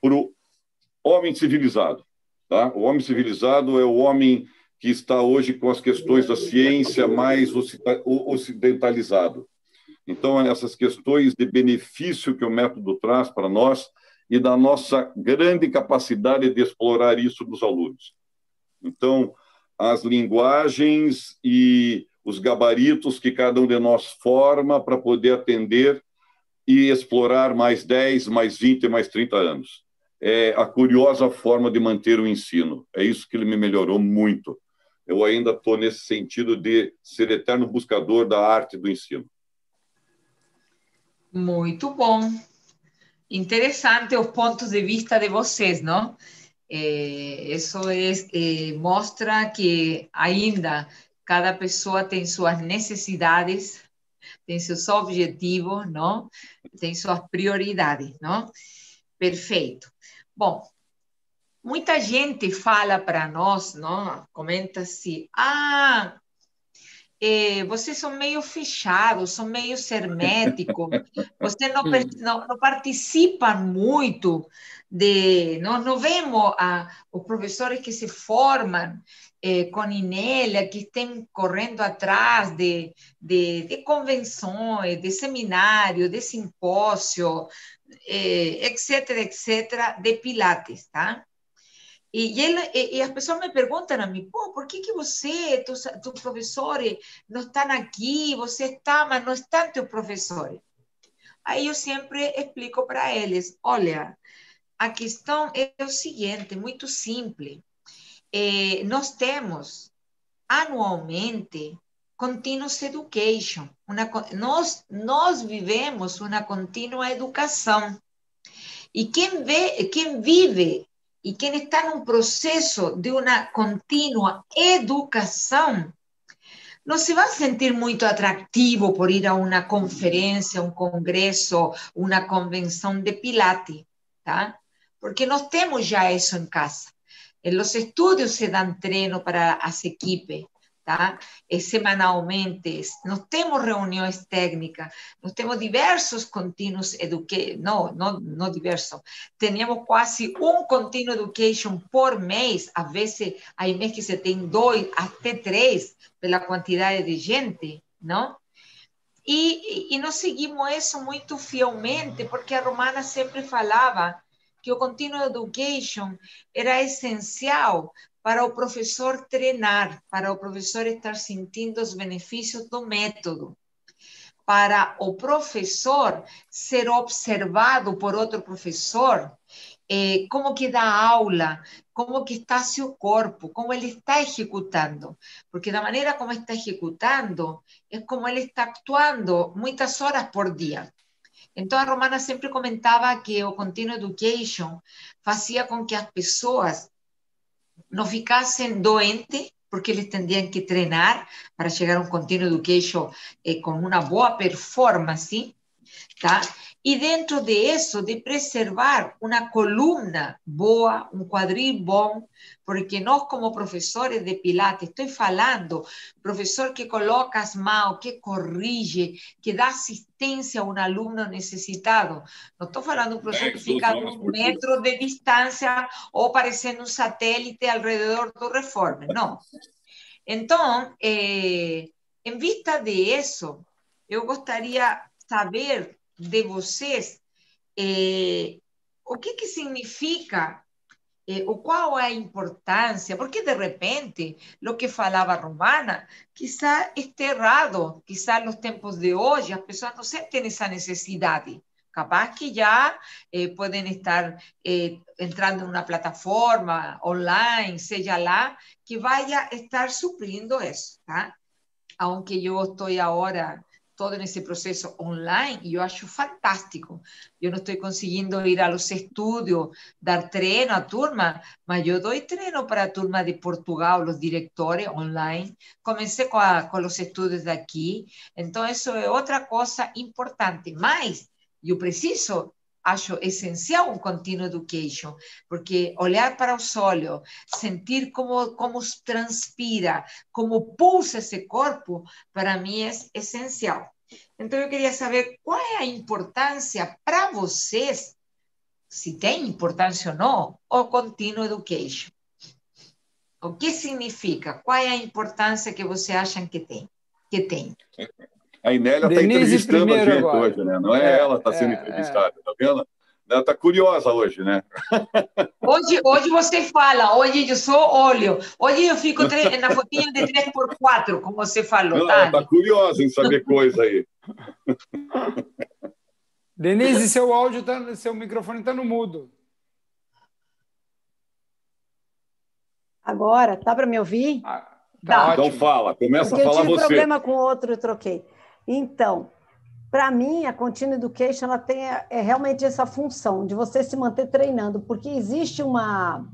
para o homem civilizado. Tá? O homem civilizado é o homem que está hoje com as questões da ciência mais ocidentalizado. Então, essas questões de benefício que o método traz para nós e da nossa grande capacidade de explorar isso dos alunos. Então, as linguagens e os gabaritos que cada um de nós forma para poder atender e explorar mais 10, mais 20, mais 30 anos. É a curiosa forma de manter o ensino. É isso que ele me melhorou muito. Eu ainda estou nesse sentido de ser eterno buscador da arte do ensino. Muito bom. Interessante os pontos de vista de vocês, não? Eh, eso es, eh, mostra que ainda cada pessoa tem suas necessidades, tem seus objetivos, não? Tem suas prioridades, não? Perfeito. Bom, muita gente fala para nós, não? Comenta assim: ah, eh, vocês são meio fechados, são meio herméticos, vocês não, não, não participam muito de nós não vemos a, os professores que se formam eh, com Inélia, que estão correndo atrás de, de, de convenções, de seminários, de simpósio, eh, etc, etc, de Pilates, tá? E, ele, e, e, as pessoas me perguntam a mim, Pô, por que, que você, tus, tus professores não estão aqui, você está, mas não estão teus professores? Aí eu sempre explico para eles, olha, a questão é o seguinte, muito simples. É, nós temos anualmente continuous education. Uma, nós, nós vivemos uma contínua educação. E quem, vê, quem vive e quem está num processo de uma contínua educação, não se vai sentir muito atrativo por ir a uma conferência, um congresso, uma convenção de Pilates, tá? porque nós temos já isso em casa. Em los estudios se dan treino para as equipes, tá? E semanalmente, nós temos reuniões técnicas, nós temos diversos contínuos education, não, não, não diversos, teníamos quase um contínuo education por mês, às vezes, aí mês que você tem dois, até três, pela quantidade de gente, não? E, e, nós seguimos isso muito fielmente, porque a Romana sempre falava que o Continuous Education era essencial para o professor treinar, para o professor estar sentindo os benefícios do método, para o professor ser observado por outro professor, eh, como que dá aula, como que está seu corpo, como ele está executando, porque da maneira como está executando é como ele está actuando muitas horas por dia. Então, a Romana sempre comentava que o Continuous Education fazia com que as pessoas não ficassem doentes, porque eles tinham que treinar para chegar a um Continuous Education eh, com uma boa performance, tá? E dentro de isso, de preservar uma coluna boa, um quadril bom, porque nós, como professores de Pilates, estou falando, professor que coloca as mãos, que corrige, que dá assistência a um aluno necessitado. Não estou falando um professor que fica a um metro de distância ou parecendo um satélite ao redor do reforme. Não. Então, eh, em vista de isso, eu gostaria saber de vocês eh, o que, que significa eh, o qual é a importância, porque de repente, o que falava Romana, quizá esté errado, quizá nos tempos de hoje as pessoas não sentem essa necessidade. Capaz que já eh, podem estar eh, entrando em uma plataforma online, seja lá, que vaya estar suprindo isso, tá? Aunque eu estou agora todo ese proceso online y yo acho fantástico. Yo no estoy consiguiendo ir a los estudios, dar treino a turma, mas yo doy treino para turma de Portugal, los directores online. Comencé con, con los estudios de aquí, entonces eso es otra cosa importante. Mas yo preciso acho essencial um continuo education, porque olhar para os olhos, sentir como, como transpira, como pulsa esse corpo, para mim é essencial. Então, eu queria saber qual é a importância para vocês, se tem importância ou não, o continuo education. O que significa? Qual é a importância que você acham que tem? Que tem? A Inélia está entrevistando a gente agora. hoje, né? Não é, é ela que está sendo é, entrevistada, é. tá vendo? Ela está curiosa hoje, né? Hoje, hoje você fala, hoje eu sou olho. Hoje eu fico na fotinha de 3x4, como você falou. Ela tá? está curiosa em saber coisa aí. Denise, seu áudio, tá, seu microfone está no mudo. Agora, tá para me ouvir? Ah, tá então fala, começa Porque a falar você. Eu tive problema com o outro, eu troquei. Então, para mim, a Continue Education ela tem é, realmente essa função de você se manter treinando, porque existe uma,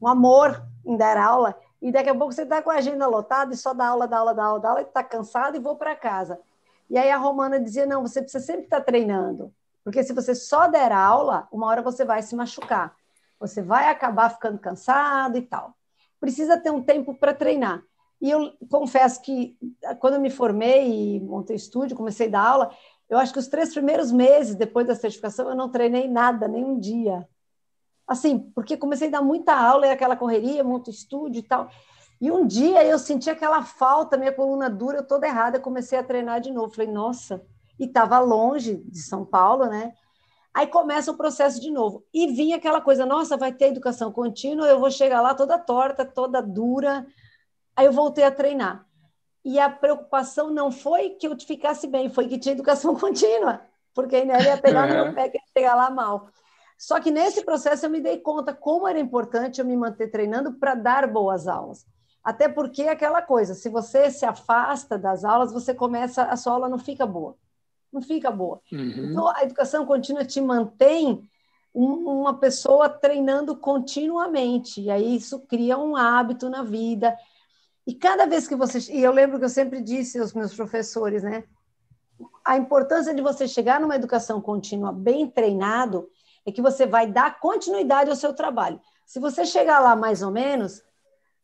um amor em dar aula e daqui a pouco você está com a agenda lotada e só dá aula, dá aula, dá aula, dá aula, e está cansado e vou para casa. E aí a Romana dizia, não, você precisa sempre estar tá treinando, porque se você só der aula, uma hora você vai se machucar, você vai acabar ficando cansado e tal. Precisa ter um tempo para treinar. E eu confesso que quando eu me formei e montei estúdio, comecei a dar aula, eu acho que os três primeiros meses depois da certificação eu não treinei nada, nem um dia. Assim, porque comecei a dar muita aula e aquela correria, monto estúdio e tal. E um dia eu senti aquela falta, minha coluna dura toda errada, comecei a treinar de novo. Falei, nossa, e estava longe de São Paulo, né? Aí começa o processo de novo. E vinha aquela coisa, nossa, vai ter educação contínua, eu vou chegar lá toda torta, toda dura, Aí eu voltei a treinar. E a preocupação não foi que eu ficasse bem, foi que tinha educação contínua, porque ainda ia pegar no meu pé que ia chegar lá mal. Só que nesse processo eu me dei conta como era importante eu me manter treinando para dar boas aulas. Até porque é aquela coisa, se você se afasta das aulas, você começa, a sua aula não fica boa. Não fica boa. Uhum. Então, a educação contínua te mantém uma pessoa treinando continuamente. E aí isso cria um hábito na vida, e cada vez que você. E eu lembro que eu sempre disse aos meus professores, né? A importância de você chegar numa educação contínua bem treinado é que você vai dar continuidade ao seu trabalho. Se você chegar lá mais ou menos,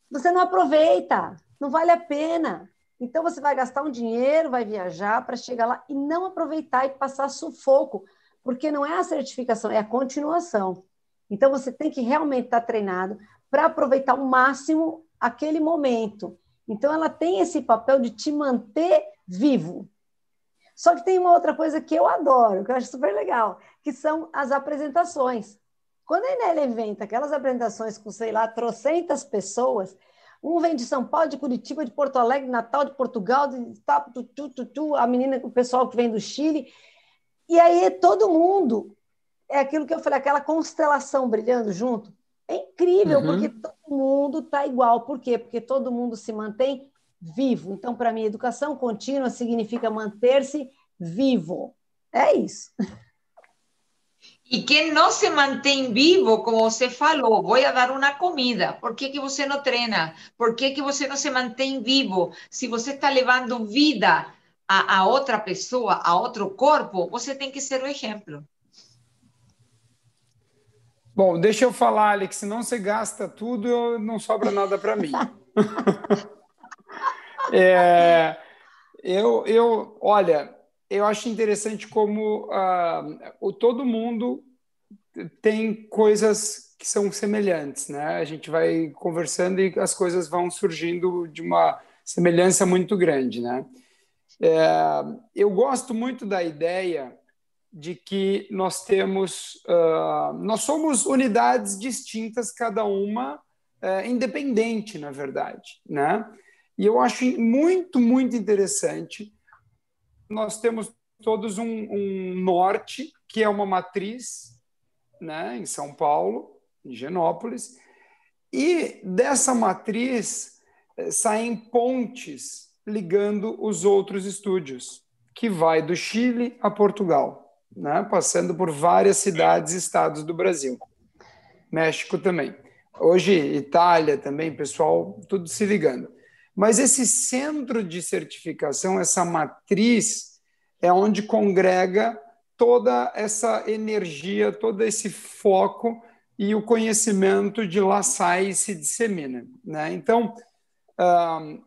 você não aproveita, não vale a pena. Então você vai gastar um dinheiro, vai viajar para chegar lá e não aproveitar e passar sufoco, porque não é a certificação, é a continuação. Então você tem que realmente estar treinado para aproveitar o máximo aquele momento. Então, ela tem esse papel de te manter vivo. Só que tem uma outra coisa que eu adoro, que eu acho super legal, que são as apresentações. Quando a Inélia inventa aquelas apresentações com, sei lá, trocentas pessoas, um vem de São Paulo, de Curitiba, de Porto Alegre, Natal, de Portugal, de tu, tu, tu, tu, a menina, o pessoal que vem do Chile. E aí todo mundo, é aquilo que eu falei, aquela constelação brilhando junto. É incrível, uhum. porque todo mundo está igual. Por quê? Porque todo mundo se mantém vivo. Então, para mim, educação contínua significa manter-se vivo. É isso. E quem não se mantém vivo, como você falou, vou a dar uma comida. Por que, que você não treina? Por que, que você não se mantém vivo? Se você está levando vida a, a outra pessoa, a outro corpo, você tem que ser o exemplo. Bom, deixa eu falar, Alex, senão você gasta tudo, não sobra nada para mim. é, eu, eu, olha, eu acho interessante como uh, o, todo mundo tem coisas que são semelhantes, né? A gente vai conversando e as coisas vão surgindo de uma semelhança muito grande, né? É, eu gosto muito da ideia de que nós temos, uh, nós somos unidades distintas, cada uma uh, independente, na verdade, né? E eu acho muito, muito interessante. Nós temos todos um, um norte, que é uma matriz, né, em São Paulo, em Genópolis, e dessa matriz eh, saem pontes ligando os outros estúdios, que vai do Chile a Portugal, né, passando por várias cidades e estados do Brasil. México também. Hoje, Itália também, pessoal, tudo se ligando. Mas esse centro de certificação, essa matriz, é onde congrega toda essa energia, todo esse foco e o conhecimento de lá sai e se dissemina. Né? Então,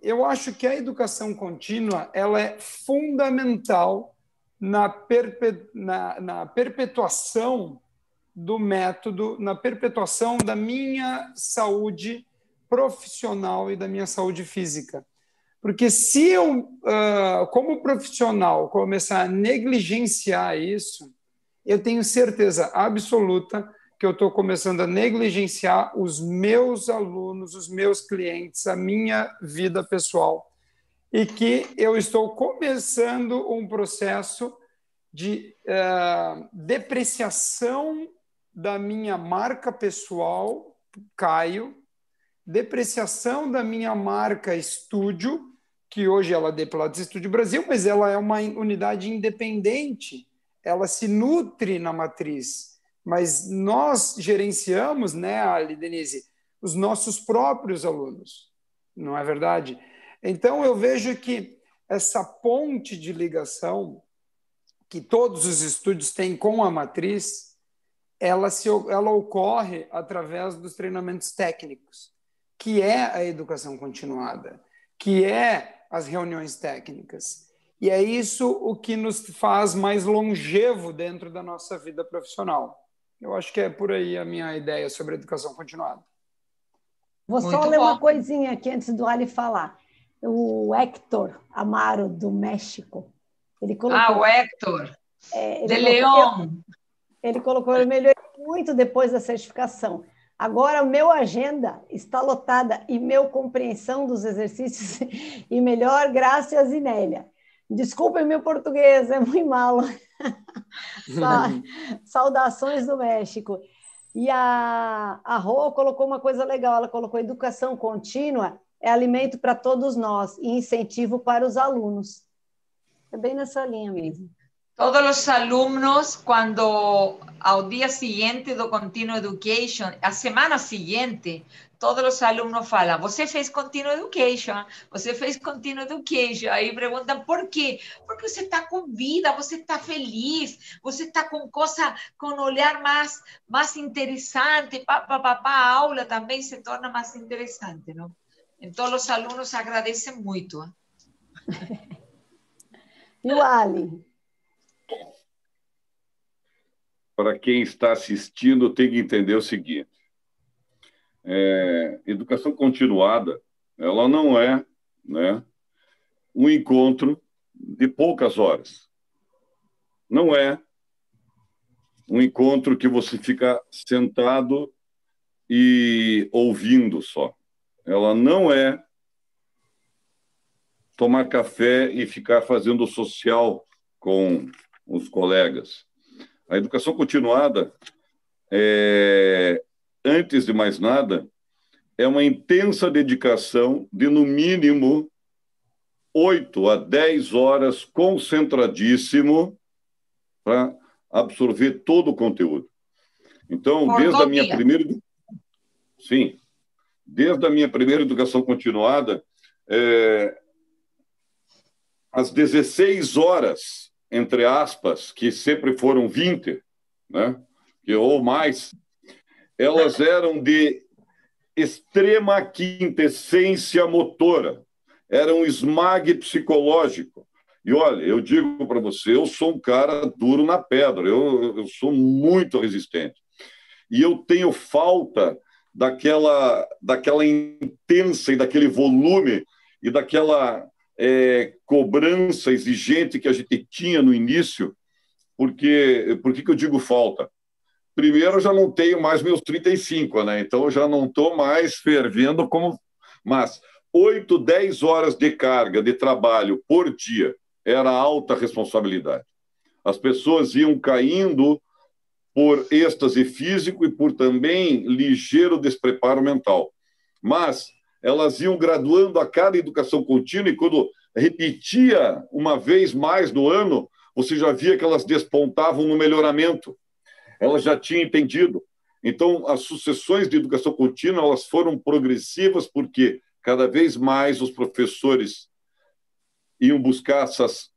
eu acho que a educação contínua ela é fundamental na, perpe na, na perpetuação do método, na perpetuação da minha saúde profissional e da minha saúde física. Porque se eu, como profissional, começar a negligenciar isso, eu tenho certeza absoluta que eu estou começando a negligenciar os meus alunos, os meus clientes, a minha vida pessoal. E que eu estou começando um processo de uh, depreciação da minha marca pessoal, Caio, depreciação da minha marca estúdio, que hoje ela é de Estúdio Brasil, mas ela é uma unidade independente, ela se nutre na matriz mas nós gerenciamos, né, Ali Denise, os nossos próprios alunos, não é verdade? Então eu vejo que essa ponte de ligação que todos os estúdios têm com a matriz, ela, se, ela ocorre através dos treinamentos técnicos, que é a educação continuada, que é as reuniões técnicas. E é isso o que nos faz mais longevo dentro da nossa vida profissional. Eu acho que é por aí a minha ideia sobre educação continuada. Vou Muito só ler bom. uma coisinha aqui antes do Ali falar. O Héctor Amaro, do México, ele colocou... Ah, o Héctor, é, de León. Ele colocou, ele melhorou muito depois da certificação. Agora, meu agenda está lotada e meu compreensão dos exercícios e melhor, graças a Zinélia. Desculpem meu português, é muito malo. Saudações do México. E a, a Rô colocou uma coisa legal, ela colocou educação contínua é alimento para todos nós e incentivo para os alunos. É bem nessa linha mesmo. Todos os alunos, quando ao dia seguinte do Continuo Education, a semana seguinte, todos os alunos falam, você fez Continuo Education, você fez Continuo Education. Aí perguntam por quê? Porque você está com vida, você está feliz, você está com coisa, com um olhar mais, mais interessante, pá, pá, pá, pá, a aula também se torna mais interessante, não? Então, os alunos agradecem muito. e o Ali? Para quem está assistindo, tem que entender o seguinte é, educação continuada, ela não é né, um encontro de poucas horas. Não é um encontro que você fica sentado e ouvindo só. Ela não é tomar café e ficar fazendo social com os colegas. A educação continuada é, antes de mais nada, é uma intensa dedicação de, no mínimo, 8 a 10 horas concentradíssimo para absorver todo o conteúdo. Então, Por desde a minha primeira. Sim, desde a minha primeira educação continuada, é, às 16 horas, entre aspas, que sempre foram 20, né? ou mais, elas eram de extrema quintessência motora, era um esmague psicológico. E olha, eu digo para você, eu sou um cara duro na pedra, eu, eu sou muito resistente. E eu tenho falta daquela, daquela intensa e daquele volume e daquela é, cobrança exigente que a gente tinha no início porque por que eu digo falta? Primeiro, eu já não tenho mais meus 35, né? Então, eu já não estou mais fervendo como. Mas 8, 10 horas de carga de trabalho por dia era alta responsabilidade. As pessoas iam caindo por êxtase físico e por também ligeiro despreparo mental. Mas elas iam graduando a cada educação contínua e quando repetia uma vez mais no ano, você já via que elas despontavam no melhoramento. Elas já tinham entendido. Então, as sucessões de educação contínua elas foram progressivas porque cada vez mais os professores iam buscar essas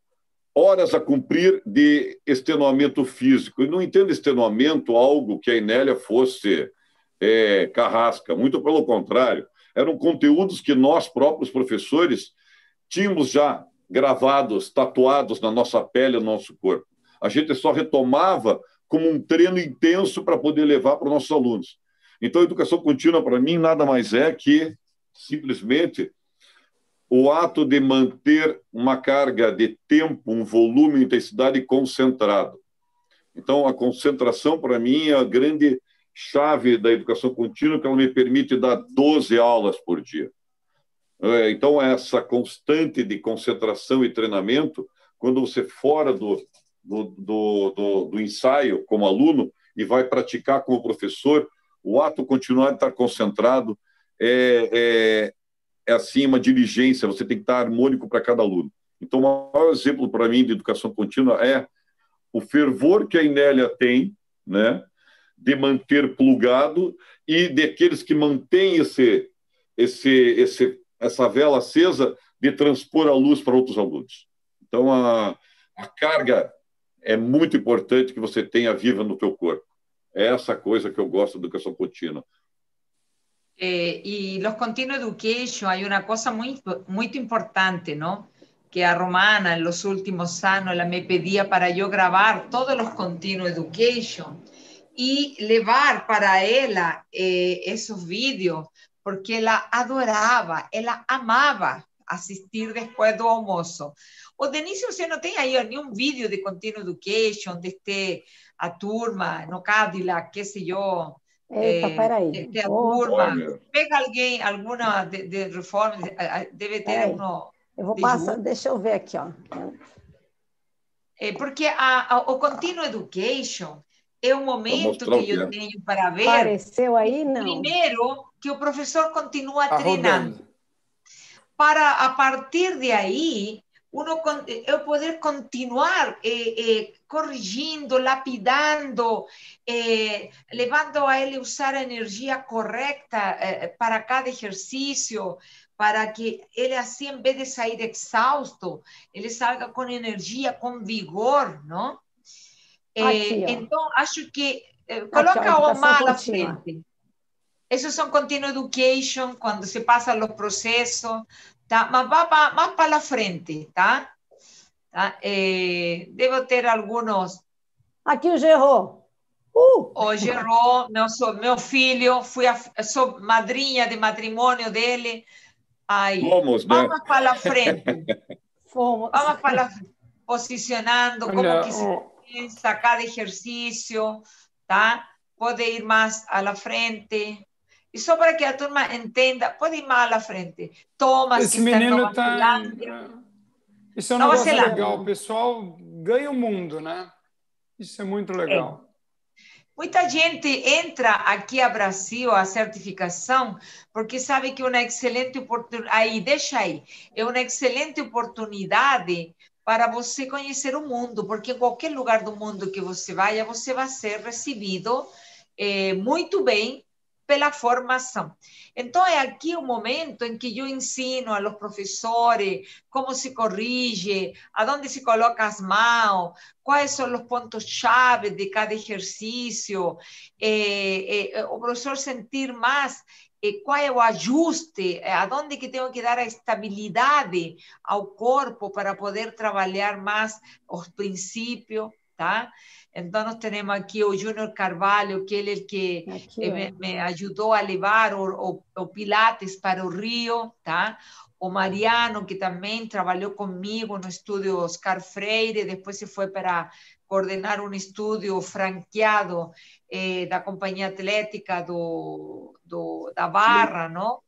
horas a cumprir de extenuamento físico. E não entendo extenuamento algo que a Inélia fosse é, carrasca, muito pelo contrário. Eram conteúdos que nós próprios professores tínhamos já gravados, tatuados na nossa pele, no nosso corpo. A gente só retomava como um treino intenso para poder levar para os nossos alunos. Então, a educação contínua, para mim, nada mais é que simplesmente o ato de manter uma carga de tempo, um volume, intensidade concentrado. Então, a concentração, para mim, é a grande chave da educação contínua, que ela me permite dar 12 aulas por dia. É, então, essa constante de concentração e treinamento, quando você fora do, do, do, do, do ensaio como aluno e vai praticar como professor, o ato continuar de estar concentrado é, é, é assim uma diligência, você tem que estar harmônico para cada aluno. Então, o maior exemplo para mim de educação contínua é o fervor que a Inélia tem, né, de manter plugado e daqueles que mantêm esse, esse, esse essa vela acesa de transpor a luz para outros alunos. Então, a, a carga é muito importante que você tenha viva no teu corpo. É essa coisa que eu gosto da educação contínua. Eh, y los continuos education, hay una cosa muy, muy importante, ¿no? Que a Romana en los últimos años la me pedía para yo grabar todos los continuos education y llevar para ella eh, esos vídeos porque ela adorava, ela amava assistir depois do almoço. O Denise, você não tem aí nenhum vídeo de Continuing Education, deste a turma no Cadillac, que sei eu. Eita, é, peraí. De, a turma. Oh, Pega alguém, alguma de, de reforma, deve ter um. Eu vou passar, deixa eu ver aqui, ó. É porque a, a, o Continuing Education é o momento que eu tenho para ver. Apareceu aí, não? Primeiro, que o professor continua treinando. Para, a partir de aí, uno, eu poder continuar eh, eh, corrigindo, lapidando, eh, levando a ele usar a energia correta eh, para cada exercício, para que ele assim, em vez de sair exausto, ele salga com energia, com vigor, não? Aqui, então, acho que coloca Aqui, o mal à frente. Eso son continuo education, cuando se pasan los procesos, ¿tá? Más va más para la frente, ¿tá? ¿Tá? Eh, debo ter algunos... Aqui o Gerô. Uh! O Gerô, meu, meu filho, fui a, sou madrinha de matrimônio dele. Aí, Fomos, né? Vamos para a frente. Fomos. Vamos para posicionando, como Olha, que se pensa cada exercício, tá? Pode ir mais à frente. E só para que a turma entenda, pode ir mais à frente. Thomas, Esse menino está. Isso é um Nova negócio Zelândia. legal. O pessoal ganha o mundo, né? Isso é muito legal. É. Muita gente entra aqui a Brasil a certificação porque sabe que é uma excelente oportunidade. Aí, deixa aí. É uma excelente oportunidade para você conhecer o mundo, porque em qualquer lugar do mundo que você vá, você vai ser recebido eh, muito bem pela formação. Então, é aqui o momento em que eu ensino a los professores como se corrige, aonde se coloca as mãos, quais são os pontos-chave de cada exercício, é, é, o professor sentir mais qual é o ajuste, aonde que tenho que dar a estabilidade ao corpo para poder trabalhar mais os princípios, tá? Entonces tenemos aquí a Junior Carvalho, que es el que me, me, ayudó a llevar o, o, o, Pilates para o Rio, tá? o Mariano, que também trabalhou comigo no estúdio Oscar Freire, depois se foi para coordenar um estúdio franqueado eh, da Companhia Atlética do, do, da Barra, não?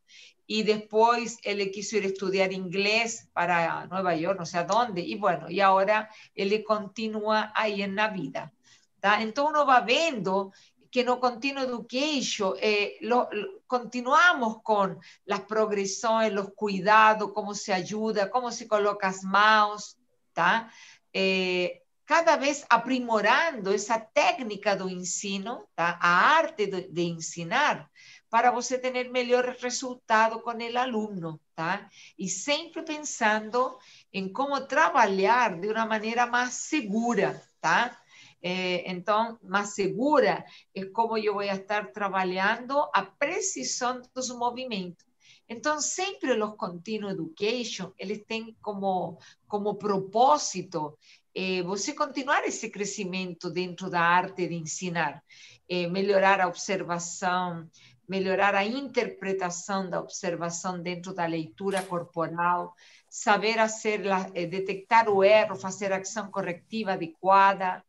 E depois ele quis ir estudar inglês para Nova York, não sei aonde, e bueno, e agora ele continua aí na vida. Tá? Uno vai vendo que no Continuo Education eh, lo, lo, continuamos con las progresiones, los cuidados, cómo se ayuda, cómo se coloca las manos, ¿tá? Eh, cada vez aprimorando essa técnica do ensino, tá? a arte de, de ensinar, para você ter melhor resultado com o aluno, tá? E sempre pensando em como trabalhar de uma maneira mais segura, tá? Eh, então, mais segura é como eu vou estar trabalhando a precisão dos movimentos. Então, sempre os Continuous Education, eles têm como, como propósito eh, você continuar esse crescimento dentro da arte de ensinar, eh, melhorar a observação, melhorar a interpretação da observação dentro da leitura corporal, saber fazer, detectar o erro, fazer ação corretiva adequada,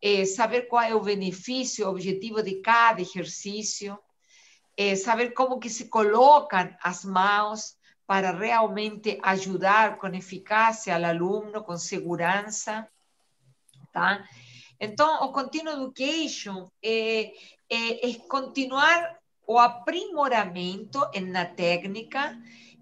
é, saber qual é o benefício, o objetivo de cada exercício, é, saber como que se colocam as mãos para realmente ajudar com eficácia ao aluno, com segurança, tá? Então, o Continuous Education é, é, é continuar o aprimoramento na técnica,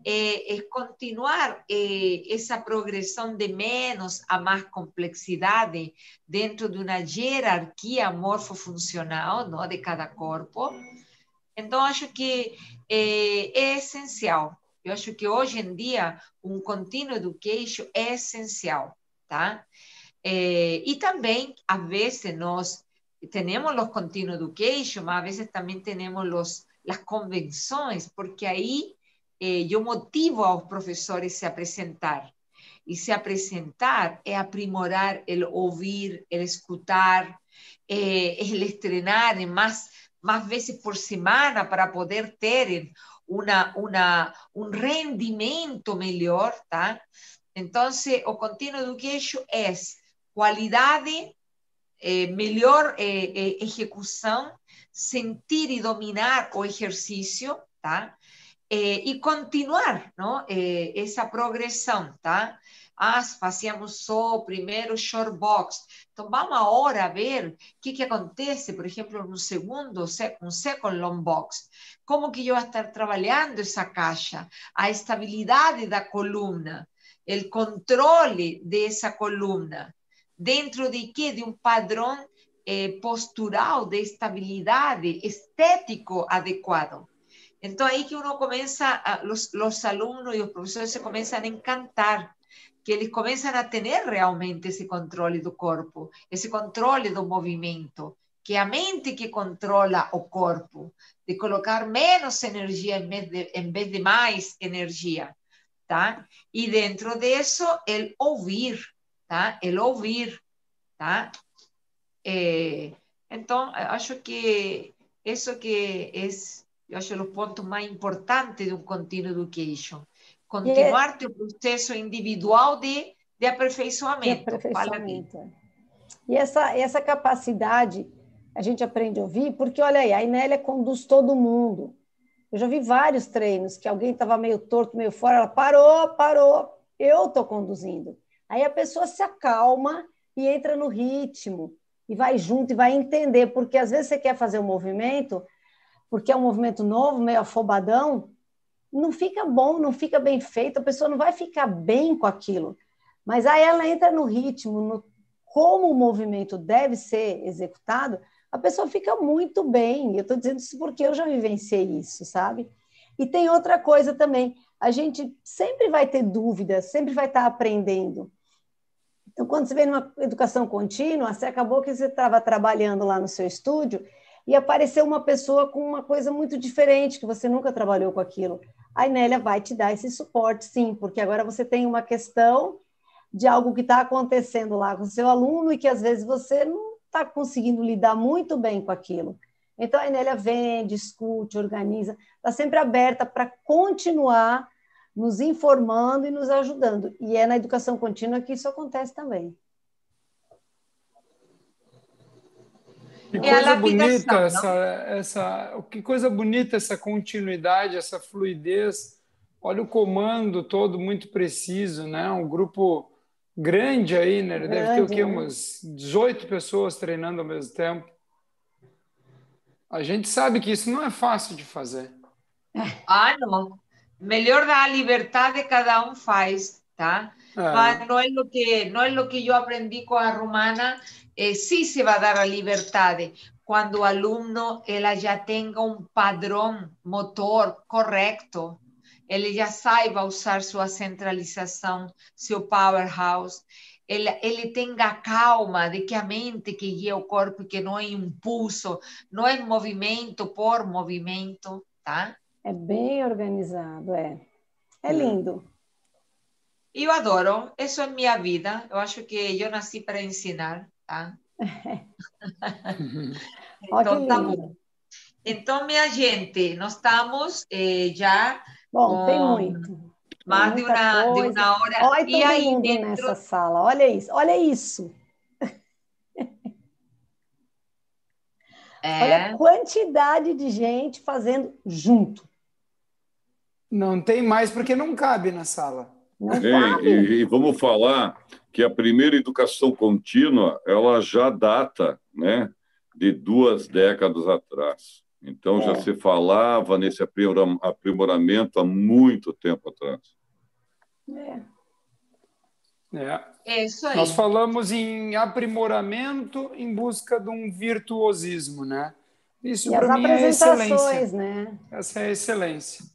é, continuar é, essa progressão de menos a mais complexidade dentro de uma hierarquia morfofuncional não, de cada corpo. Então, acho que é, é essencial. Eu acho que hoje em dia um contínuo education é essencial, tá? É, e também, às vezes, nós temos os continuous education, mas às vezes também temos os, as convenções, porque aí eh, eu motivo aos professores a se apresentar. E se apresentar é aprimorar o ouvir, o escutar, eh, el treinar mais, mais vezes por semana para poder ter uma, uma, um rendimento melhor, tá? Então, o Continuous Education é qualidade, eh, melhor eh, eh, execução, sentir e dominar o exercício, tá? Eh, e continuar não? Eh, essa progressão, tá? Ah, fazíamos só primeiro short box. Então, vamos agora ver o que, que acontece, por exemplo, no segundo, um second long box. Como que eu vou estar trabalhando essa caixa? A estabilidade da coluna, o controle dessa coluna. Dentro de quê? De um padrão eh, postural de estabilidade estético adequado. Entonces ahí que uno comienza, los, los alumnos y los profesores se comienzan a encantar, que eles começam a ter realmente esse controle do corpo, esse controle do movimento, que é a mente que controla o corpo, de colocar menos energia em vez de, em vez de mais energia, tá? E dentro disso, el ouvir, tá? El ouvir, tá? Então, acho que isso que é eu acho o ponto mais importante de um contínuo education. Continuar o processo individual de, de aperfeiçoamento. De aperfeiçoamento. E essa, essa capacidade a gente aprende a ouvir, porque olha aí, a Inélia conduz todo mundo. Eu já vi vários treinos que alguém estava meio torto, meio fora, ela parou, parou, eu estou conduzindo. Aí a pessoa se acalma e entra no ritmo, e vai junto, e vai entender, porque às vezes você quer fazer um movimento, porque é um movimento novo, meio afobadão, não fica bom, não fica bem feito, a pessoa não vai ficar bem com aquilo. Mas aí ela entra no ritmo, no como o movimento deve ser executado, a pessoa fica muito bem. Eu estou dizendo isso porque eu já vivenciei isso, sabe? E tem outra coisa também, a gente sempre vai ter dúvidas, sempre vai estar aprendendo. Então, quando você vem numa educação contínua, você acabou que você estava trabalhando lá no seu estúdio e apareceu uma pessoa com uma coisa muito diferente, que você nunca trabalhou com aquilo. A Inélia vai te dar esse suporte, sim, porque agora você tem uma questão de algo que está acontecendo lá com o seu aluno e que às vezes você não está conseguindo lidar muito bem com aquilo. Então a Inélia vem, discute, organiza, está sempre aberta para continuar nos informando e nos ajudando. E é na educação contínua que isso acontece também. Que coisa bonita essa, essa, que coisa bonita essa continuidade, essa fluidez. Olha o comando todo muito preciso, né? Um grupo grande aí, né? Grande, Deve ter o quê? Né? Umas 18 pessoas treinando ao mesmo tempo. A gente sabe que isso não é fácil de fazer. Ah, não. Melhor dar a liberdade cada um faz, tá? É. Mas não é o que não é o que eu aprendi com a romana eh, sí se va a dar la libertad cuando alumno ella ya tenga un padrón motor correcto, él ya saiba usar su centralización, su powerhouse, ele, ele tenha calma de que a mente que guia o corpo que não é impulso, não é movimento por movimento, tá? É bem organizado, é. É lindo. Eu adoro, isso é minha vida. Eu acho que eu nasci para ensinar. Tá? então, tá bom. Então, minha gente, nós estamos eh, já. Bom, tem muito. Mais de uma, de uma hora. Olha e todo aí mundo dentro... nessa sala. Olha isso, olha isso. É. Olha a quantidade de gente fazendo junto. Não tem mais porque não cabe na sala. Não cabe. E, e vamos falar que a primeira educação contínua ela já data né, de duas décadas atrás. Então, é. já se falava nesse aprimoramento há muito tempo atrás. É. É. é isso aí. Nós falamos em aprimoramento em busca de um virtuosismo, né? Isso para mim é excelência. Né? Essa é a excelência.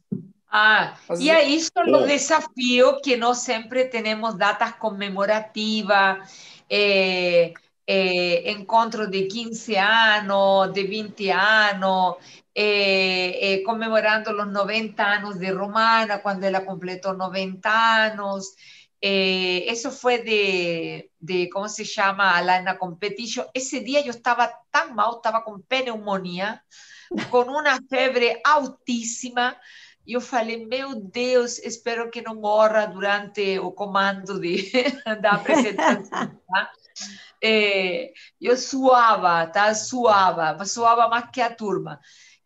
Ah, y ahí son los desafíos que no siempre tenemos datas conmemorativas, eh, eh, encontros de 15 años, de 20 años, eh, eh, conmemorando los 90 años de Romana, cuando ella completó 90 años. Eh, eso fue de, de, ¿cómo se llama? Alana Competition. Ese día yo estaba tan mal, estaba con pneumonía, con una fiebre altísima. E eu falei, meu Deus, espero que não morra durante o comando de, da apresentação. Tá? É, eu suava, tá? Suava, suava mais que a turma.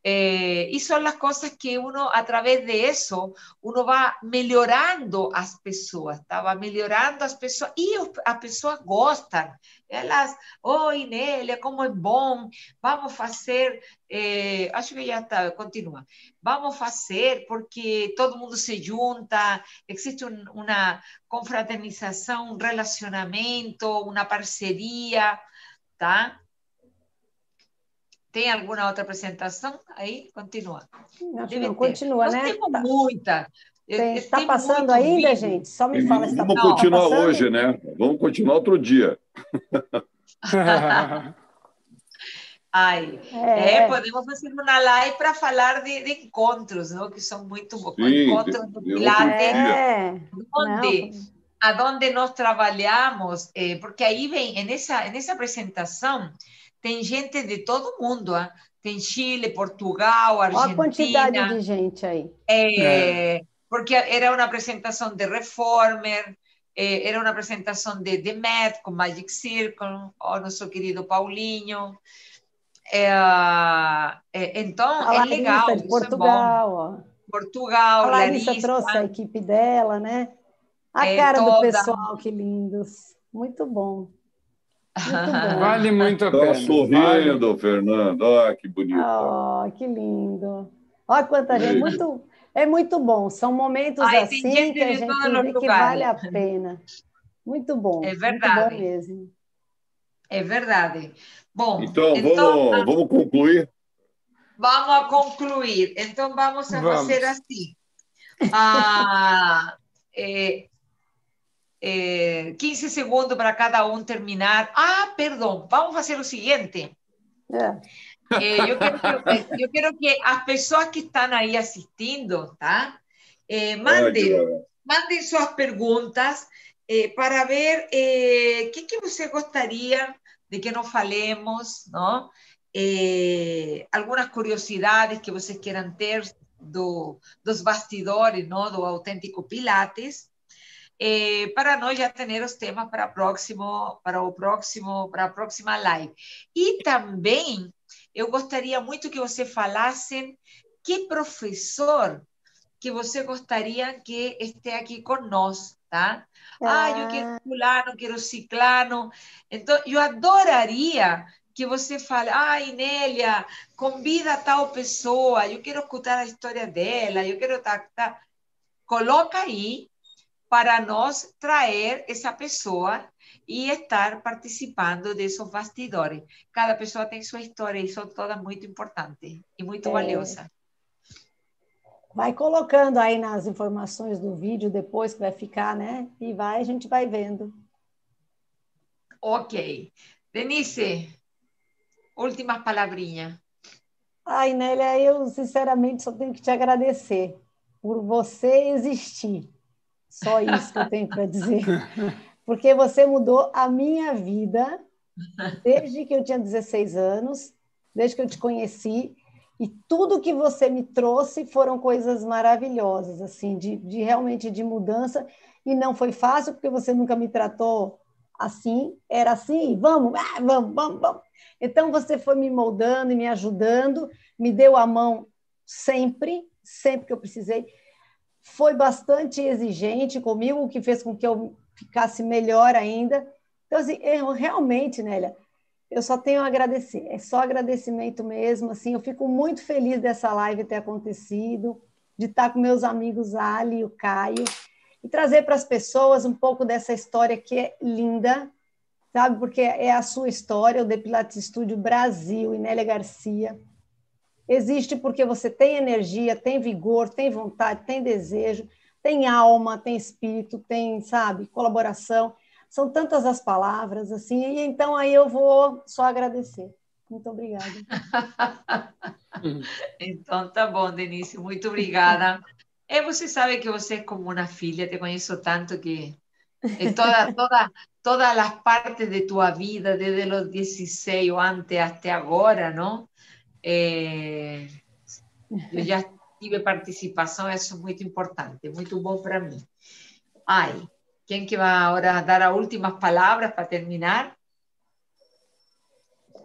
Eh, y son las cosas que uno, a través de eso, uno va melhorando as pessoas, tá? Va melhorando as pessoas e as pessoas gostam. Elas, oi, Nélia, como é bom, vamos fazer. Eh, acho que já está, continua. Vamos fazer porque todo mundo se junta, existe un, uma confraternização, um relacionamento, uma parceria, tá? Tem alguma outra apresentação? Aí, continua. Acho não, continua, né? Temos tá. muita. Está passando ainda, vídeo. gente? Só me fala se Vamos tá continuar tá hoje, né? Vamos continuar outro dia. Ai, é. é. podemos fazer uma live para falar de, de, encontros, não? que são muito bons. Sim, encontros do Pilates, é. onde, aonde nós trabalhamos, eh, porque aí vem, nessa, nessa apresentação, tem gente de todo mundo, ah? tem Chile, Portugal, Argentina. Olha a quantidade de gente aí. É, é. Porque era uma apresentação de Reformer, é, era uma apresentação de, de Math, com Magic Circle, o nosso querido Paulinho. É, é, então, é legal. De Portugal. É Portugal, a Larissa, Larissa trouxe a equipe dela, né? A é, cara toda... do pessoal, que lindos. Muito bom. Vale muito a pena. Está sorrindo, vale. Fernando. Olha que bonito. Oh, que lindo. Olha quanta gente. Muito, é muito bom. São momentos Ai, assim que a gente vê que vale a pena. Muito bom. É verdade. Muito bom mesmo. É verdade. Bom, então, então vamos, vamos concluir. Vamos a concluir. Então, vamos a vamos. fazer assim. Ah, eh, eh, 15 segundos para cada um terminar. Ah, perdão, vamos fazer o seguinte. É. Eh, eu, quero que, eu, quero que, as pessoas que estão aí assistindo, tá? Eh, mandem, mandem suas perguntas eh, para ver o eh, que, que você gostaria de que nós falemos, não? Eh, algumas curiosidades que vocês queiram ter do, dos bastidores não, do autêntico Pilates, eh, para nós já ter os temas para, próximo, para, o próximo, para próxima live. E também eu gostaria muito que você falasse que professor que você gostaria que esteja aqui conosco, tá? Ah, eu quero fulano, quero ciclano. Então, eu adoraria que você fale, ah, Inélia, convida tal pessoa, eu quero escutar a história dela, eu quero... Tá, tá. Coloca aí para nós trazer essa pessoa e estar participando desses bastidores. Cada pessoa tem sua história e são todas muito importantes e muito é. valiosas. Vai colocando aí nas informações do vídeo depois que vai ficar, né? E vai, a gente vai vendo. Ok. Denise, última palavrinha. Ai, Nélia, eu sinceramente só tenho que te agradecer por você existir. Só isso que eu tenho para dizer. Porque você mudou a minha vida desde que eu tinha 16 anos, desde que eu te conheci. E tudo que você me trouxe foram coisas maravilhosas, assim, de, de realmente de mudança. E não foi fácil, porque você nunca me tratou assim, era assim, vamos, ah, vamos, vamos, vamos. Então você foi me moldando e me ajudando, me deu a mão sempre, sempre que eu precisei. Foi bastante exigente comigo, o que fez com que eu ficasse melhor ainda. Então, assim, eu realmente, Nélia, eu só tenho a agradecer, é só agradecimento mesmo, assim, eu fico muito feliz dessa live ter acontecido, de estar com meus amigos Ali e o Caio, e trazer para as pessoas um pouco dessa história que é linda, sabe, porque é a sua história, o Depilates Estúdio Brasil, e Nélia Garcia, existe porque você tem energia, tem vigor, tem vontade, tem desejo, tem alma, tem espírito, tem, sabe, colaboração, são tantas as palavras, assim, e então aí eu vou só agradecer. Muito obrigada. então tá bom, Denise, muito obrigada. E você sabe que você é como uma filha, te conheço tanto que é toda, toda, todas as partes de tua vida, desde os 16 ou antes até agora, não? É, eu já tive participação, isso é muito importante, muito bom para mim. Ai, quem que vai agora dar as últimas palavras para terminar?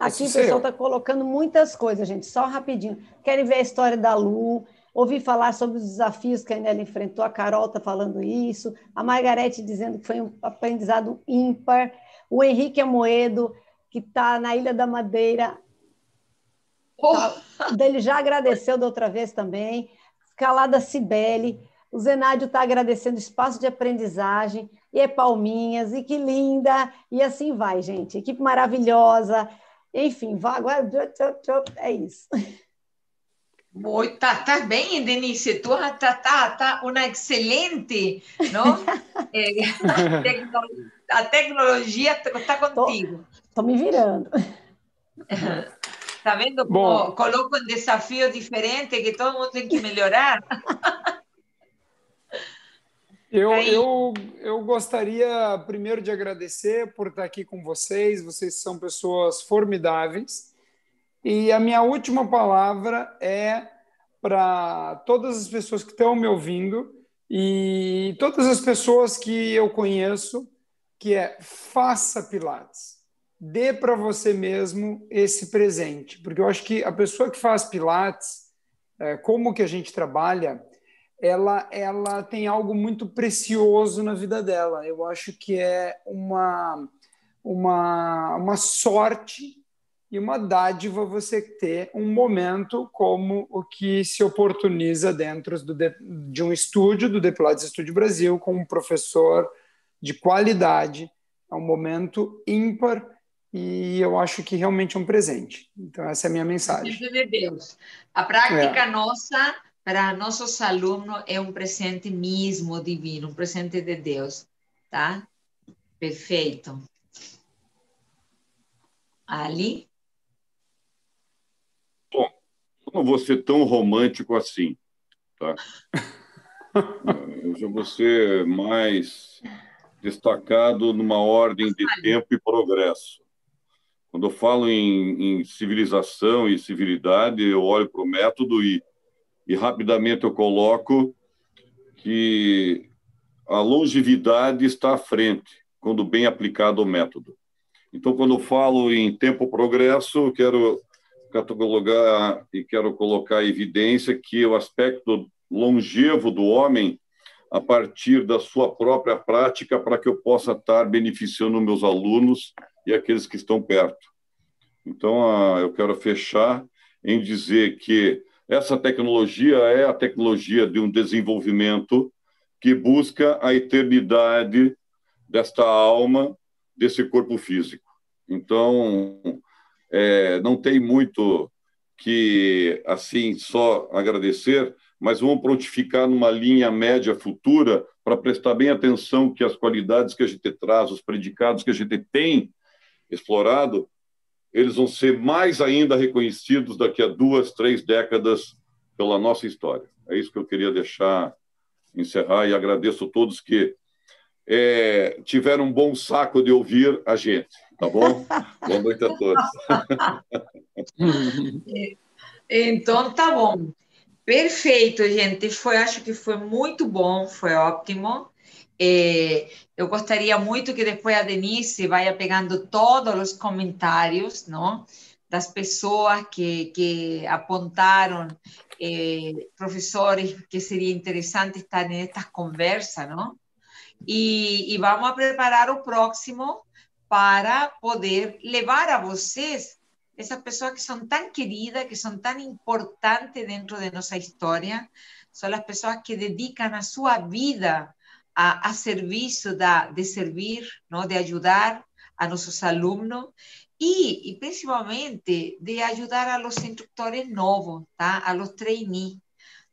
Aqui o pessoal está colocando muitas coisas, gente, só rapidinho. Querem ver a história da Lu, ouvir falar sobre os desafios que a Nelly enfrentou, a Carol está falando isso, a Margarete dizendo que foi um aprendizado ímpar, o Henrique Amoedo, que está na Ilha da Madeira, oh. tá, dele já agradeceu da outra vez também, Calada Cibele, o Zenádio está agradecendo o espaço de aprendizagem, e é palminhas, e que linda, e assim vai, gente. Equipe maravilhosa. Enfim, vá agora. É isso. Muito, tá, tá bem, Denise. Tu tá, tá, tá uma excelente, não? é, a tecnologia está contigo. Estou me virando. Tá vendo como Bom, coloco um desafio diferente que todo mundo tem que melhorar? Eu, eu, eu gostaria primeiro de agradecer por estar aqui com vocês. Vocês são pessoas formidáveis. E a minha última palavra é para todas as pessoas que estão me ouvindo e todas as pessoas que eu conheço, que é faça Pilates. Dê para você mesmo esse presente, porque eu acho que a pessoa que faz Pilates, é, como que a gente trabalha, ela, ela tem algo muito precioso na vida dela. Eu acho que é uma, uma, uma sorte e uma dádiva você ter um momento como o que se oportuniza dentro do, de um estúdio do The Pilates Estúdio Brasil com um professor de qualidade. É um momento ímpar e eu acho que realmente é um presente. Então, essa é a minha mensagem. De Deus. A prática é. nossa para nossos alunos é um presente mesmo divino, um presente de Deus, tá? Perfeito. Ali? Bom, eu não vou ser tão romântico assim, tá? eu já vou ser mais destacado numa ordem de tempo e progresso. Quando eu falo em, em civilização e civilidade, eu olho para o método e e rapidamente eu coloco que a longevidade está à frente quando bem aplicado o método. Então, quando eu falo em tempo-progresso, quero catalogar e quero colocar em evidência que o aspecto longevo do homem a partir da sua própria prática para que eu possa estar beneficiando meus alunos e aqueles que estão perto. Então, eu quero fechar em dizer que essa tecnologia é a tecnologia de um desenvolvimento que busca a eternidade desta alma, desse corpo físico. Então, é, não tem muito que, assim, só agradecer, mas vamos prontificar numa linha média futura para prestar bem atenção que as qualidades que a gente traz, os predicados que a gente tem explorado, eles vão ser mais ainda reconhecidos daqui a duas, três décadas pela nossa história. É isso que eu queria deixar encerrar e agradeço a todos que é, tiveram um bom saco de ouvir a gente, tá bom? Boa noite a todos. então, tá bom. Perfeito, gente. Foi, acho que foi muito bom, foi ótimo. É, eu gostaria muito que depois a Denise vá pegando todos os comentários, não? das pessoas que, que apontaram eh, professores que seria interessante estar nestas conversas, não? E, e vamos a preparar o próximo para poder levar a vocês essas pessoas que são tão queridas, que são tão importantes dentro de nossa história, são as pessoas que dedicam a sua vida a, a de servir, não? de ajudar a nossos alunos e, e, principalmente de ajudar a los instrutores novos, tá? a los trainees.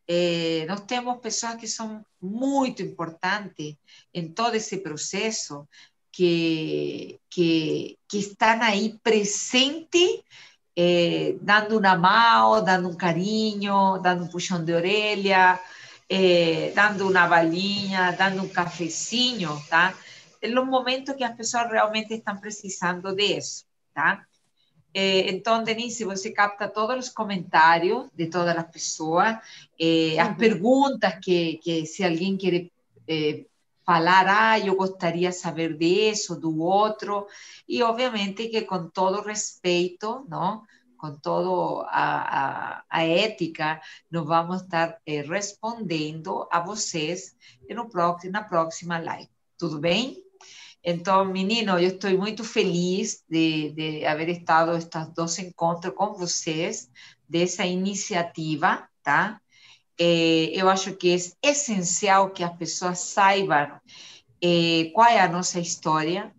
Eh, nós temos que são muito importantes em todo esse processo, que, que, que estão aí presentes, eh, dando uma mão, dando um carinho, dando um puxão de orelha, eh, dando uma balinha, dando um cafezinho, tá? En los momentos que as pessoas realmente estão precisando disso, tá? Eh, então, Denise, você capta todos os comentários de todas as pessoas, eh, as perguntas que, que se alguém quer eh, falar, ah, eu gostaria de saber disso, do outro, e obviamente que com todo respeito, não? Com toda a, a, ética, nós vamos estar eh, respondendo a vocês no próximo, na próxima live. Tudo bem? Então, menino, eu estou muito feliz de, de haver estado estes dois encontros com vocês, dessa iniciativa, tá? É, eu acho que é essencial que as pessoas saibam é, qual é a nossa história,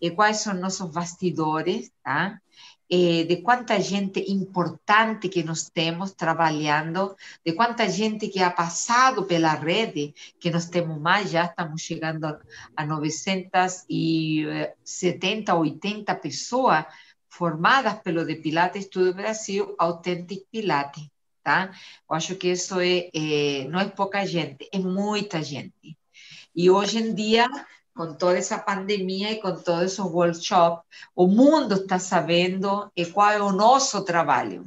e quais são nossos bastidores, tá? Eh, de cuánta gente importante que nos temos trabajando, de cuánta gente que ha pasado pela rede, que nos temos más, ya estamos llegando a 970, 80 pessoas formadas pelo de Pilates Estudio Brasil, Authentic Pilates, tá? Eu acho que isso é, é, não é pouca gente, é muita gente. E hoje em dia con toda esa pandemia y con todos esos workshops, o mundo está sabendo cuál es nuestro trabajo.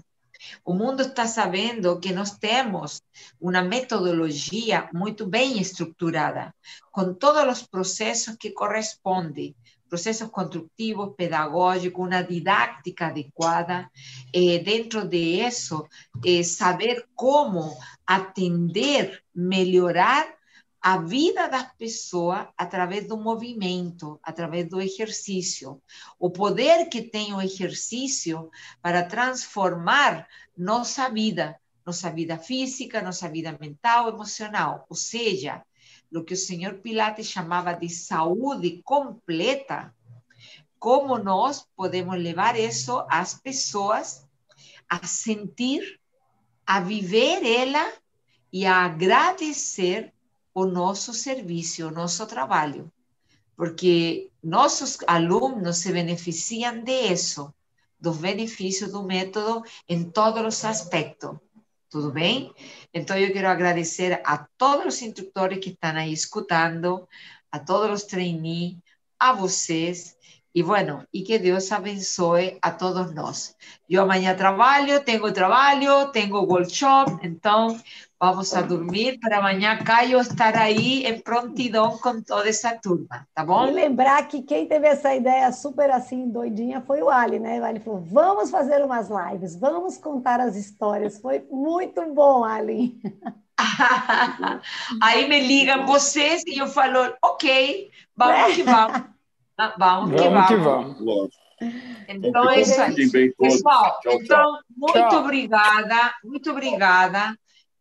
O mundo está sabendo que nós temos uma metodologia muito bem estruturada, com todos os processos que correspondem, processos construtivos, pedagógicos, uma didática adequada. Eh, dentro de isso, eh, saber como atender, melhorar a vida das pessoas através do movimento, através do exercício. O poder que tem o exercício para transformar nossa vida, nossa vida física, nossa vida mental, emocional. Ou seja, o que o senhor Pilates chamava de saúde completa, como nós podemos levar isso às pessoas a sentir, a viver ela e a agradecer o nosso serviço, o nosso trabalho, porque nossos alunos se beneficiam disso, dos benefícios do método em todos os aspectos. Tudo bem? Então, eu quero agradecer a todos os instrutores que estão aí escutando, a todos os trainees, a vocês, Y bueno, y que Dios abençoe a todos nós. Eu amanhã trabalho, tenho trabalho, tenho workshop, então vamos a dormir para amanhã Caio estar aí em prontidão com toda essa turma, tá bom? E lembrar que quem teve essa ideia super assim, doidinha, foi o Ali, né? O Ali falou, vamos fazer umas lives, vamos contar as histórias. Foi muito bom, Ali. aí me ligam vocês e eu falo, ok, vamos que vamos. Ah, vamos, vamos que vamos. Que vamos. Então é isso aí. Pessoal, tchau, então, muito tchau. obrigada, muito obrigada.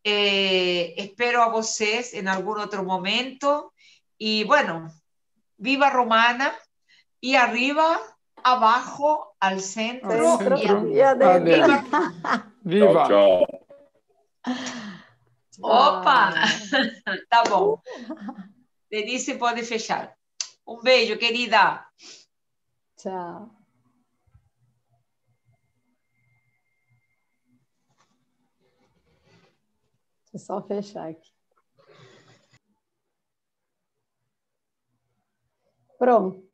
Eh, espero a vocês em algum outro momento. E, bueno, viva Romana. E arriba, abaixo, al centro, al centro adentro. Viva. Tchau, Opa! tá bom. Denise pode fechar. Um beijo, querida. Tchau. Deixa eu só fechar aqui. Pronto.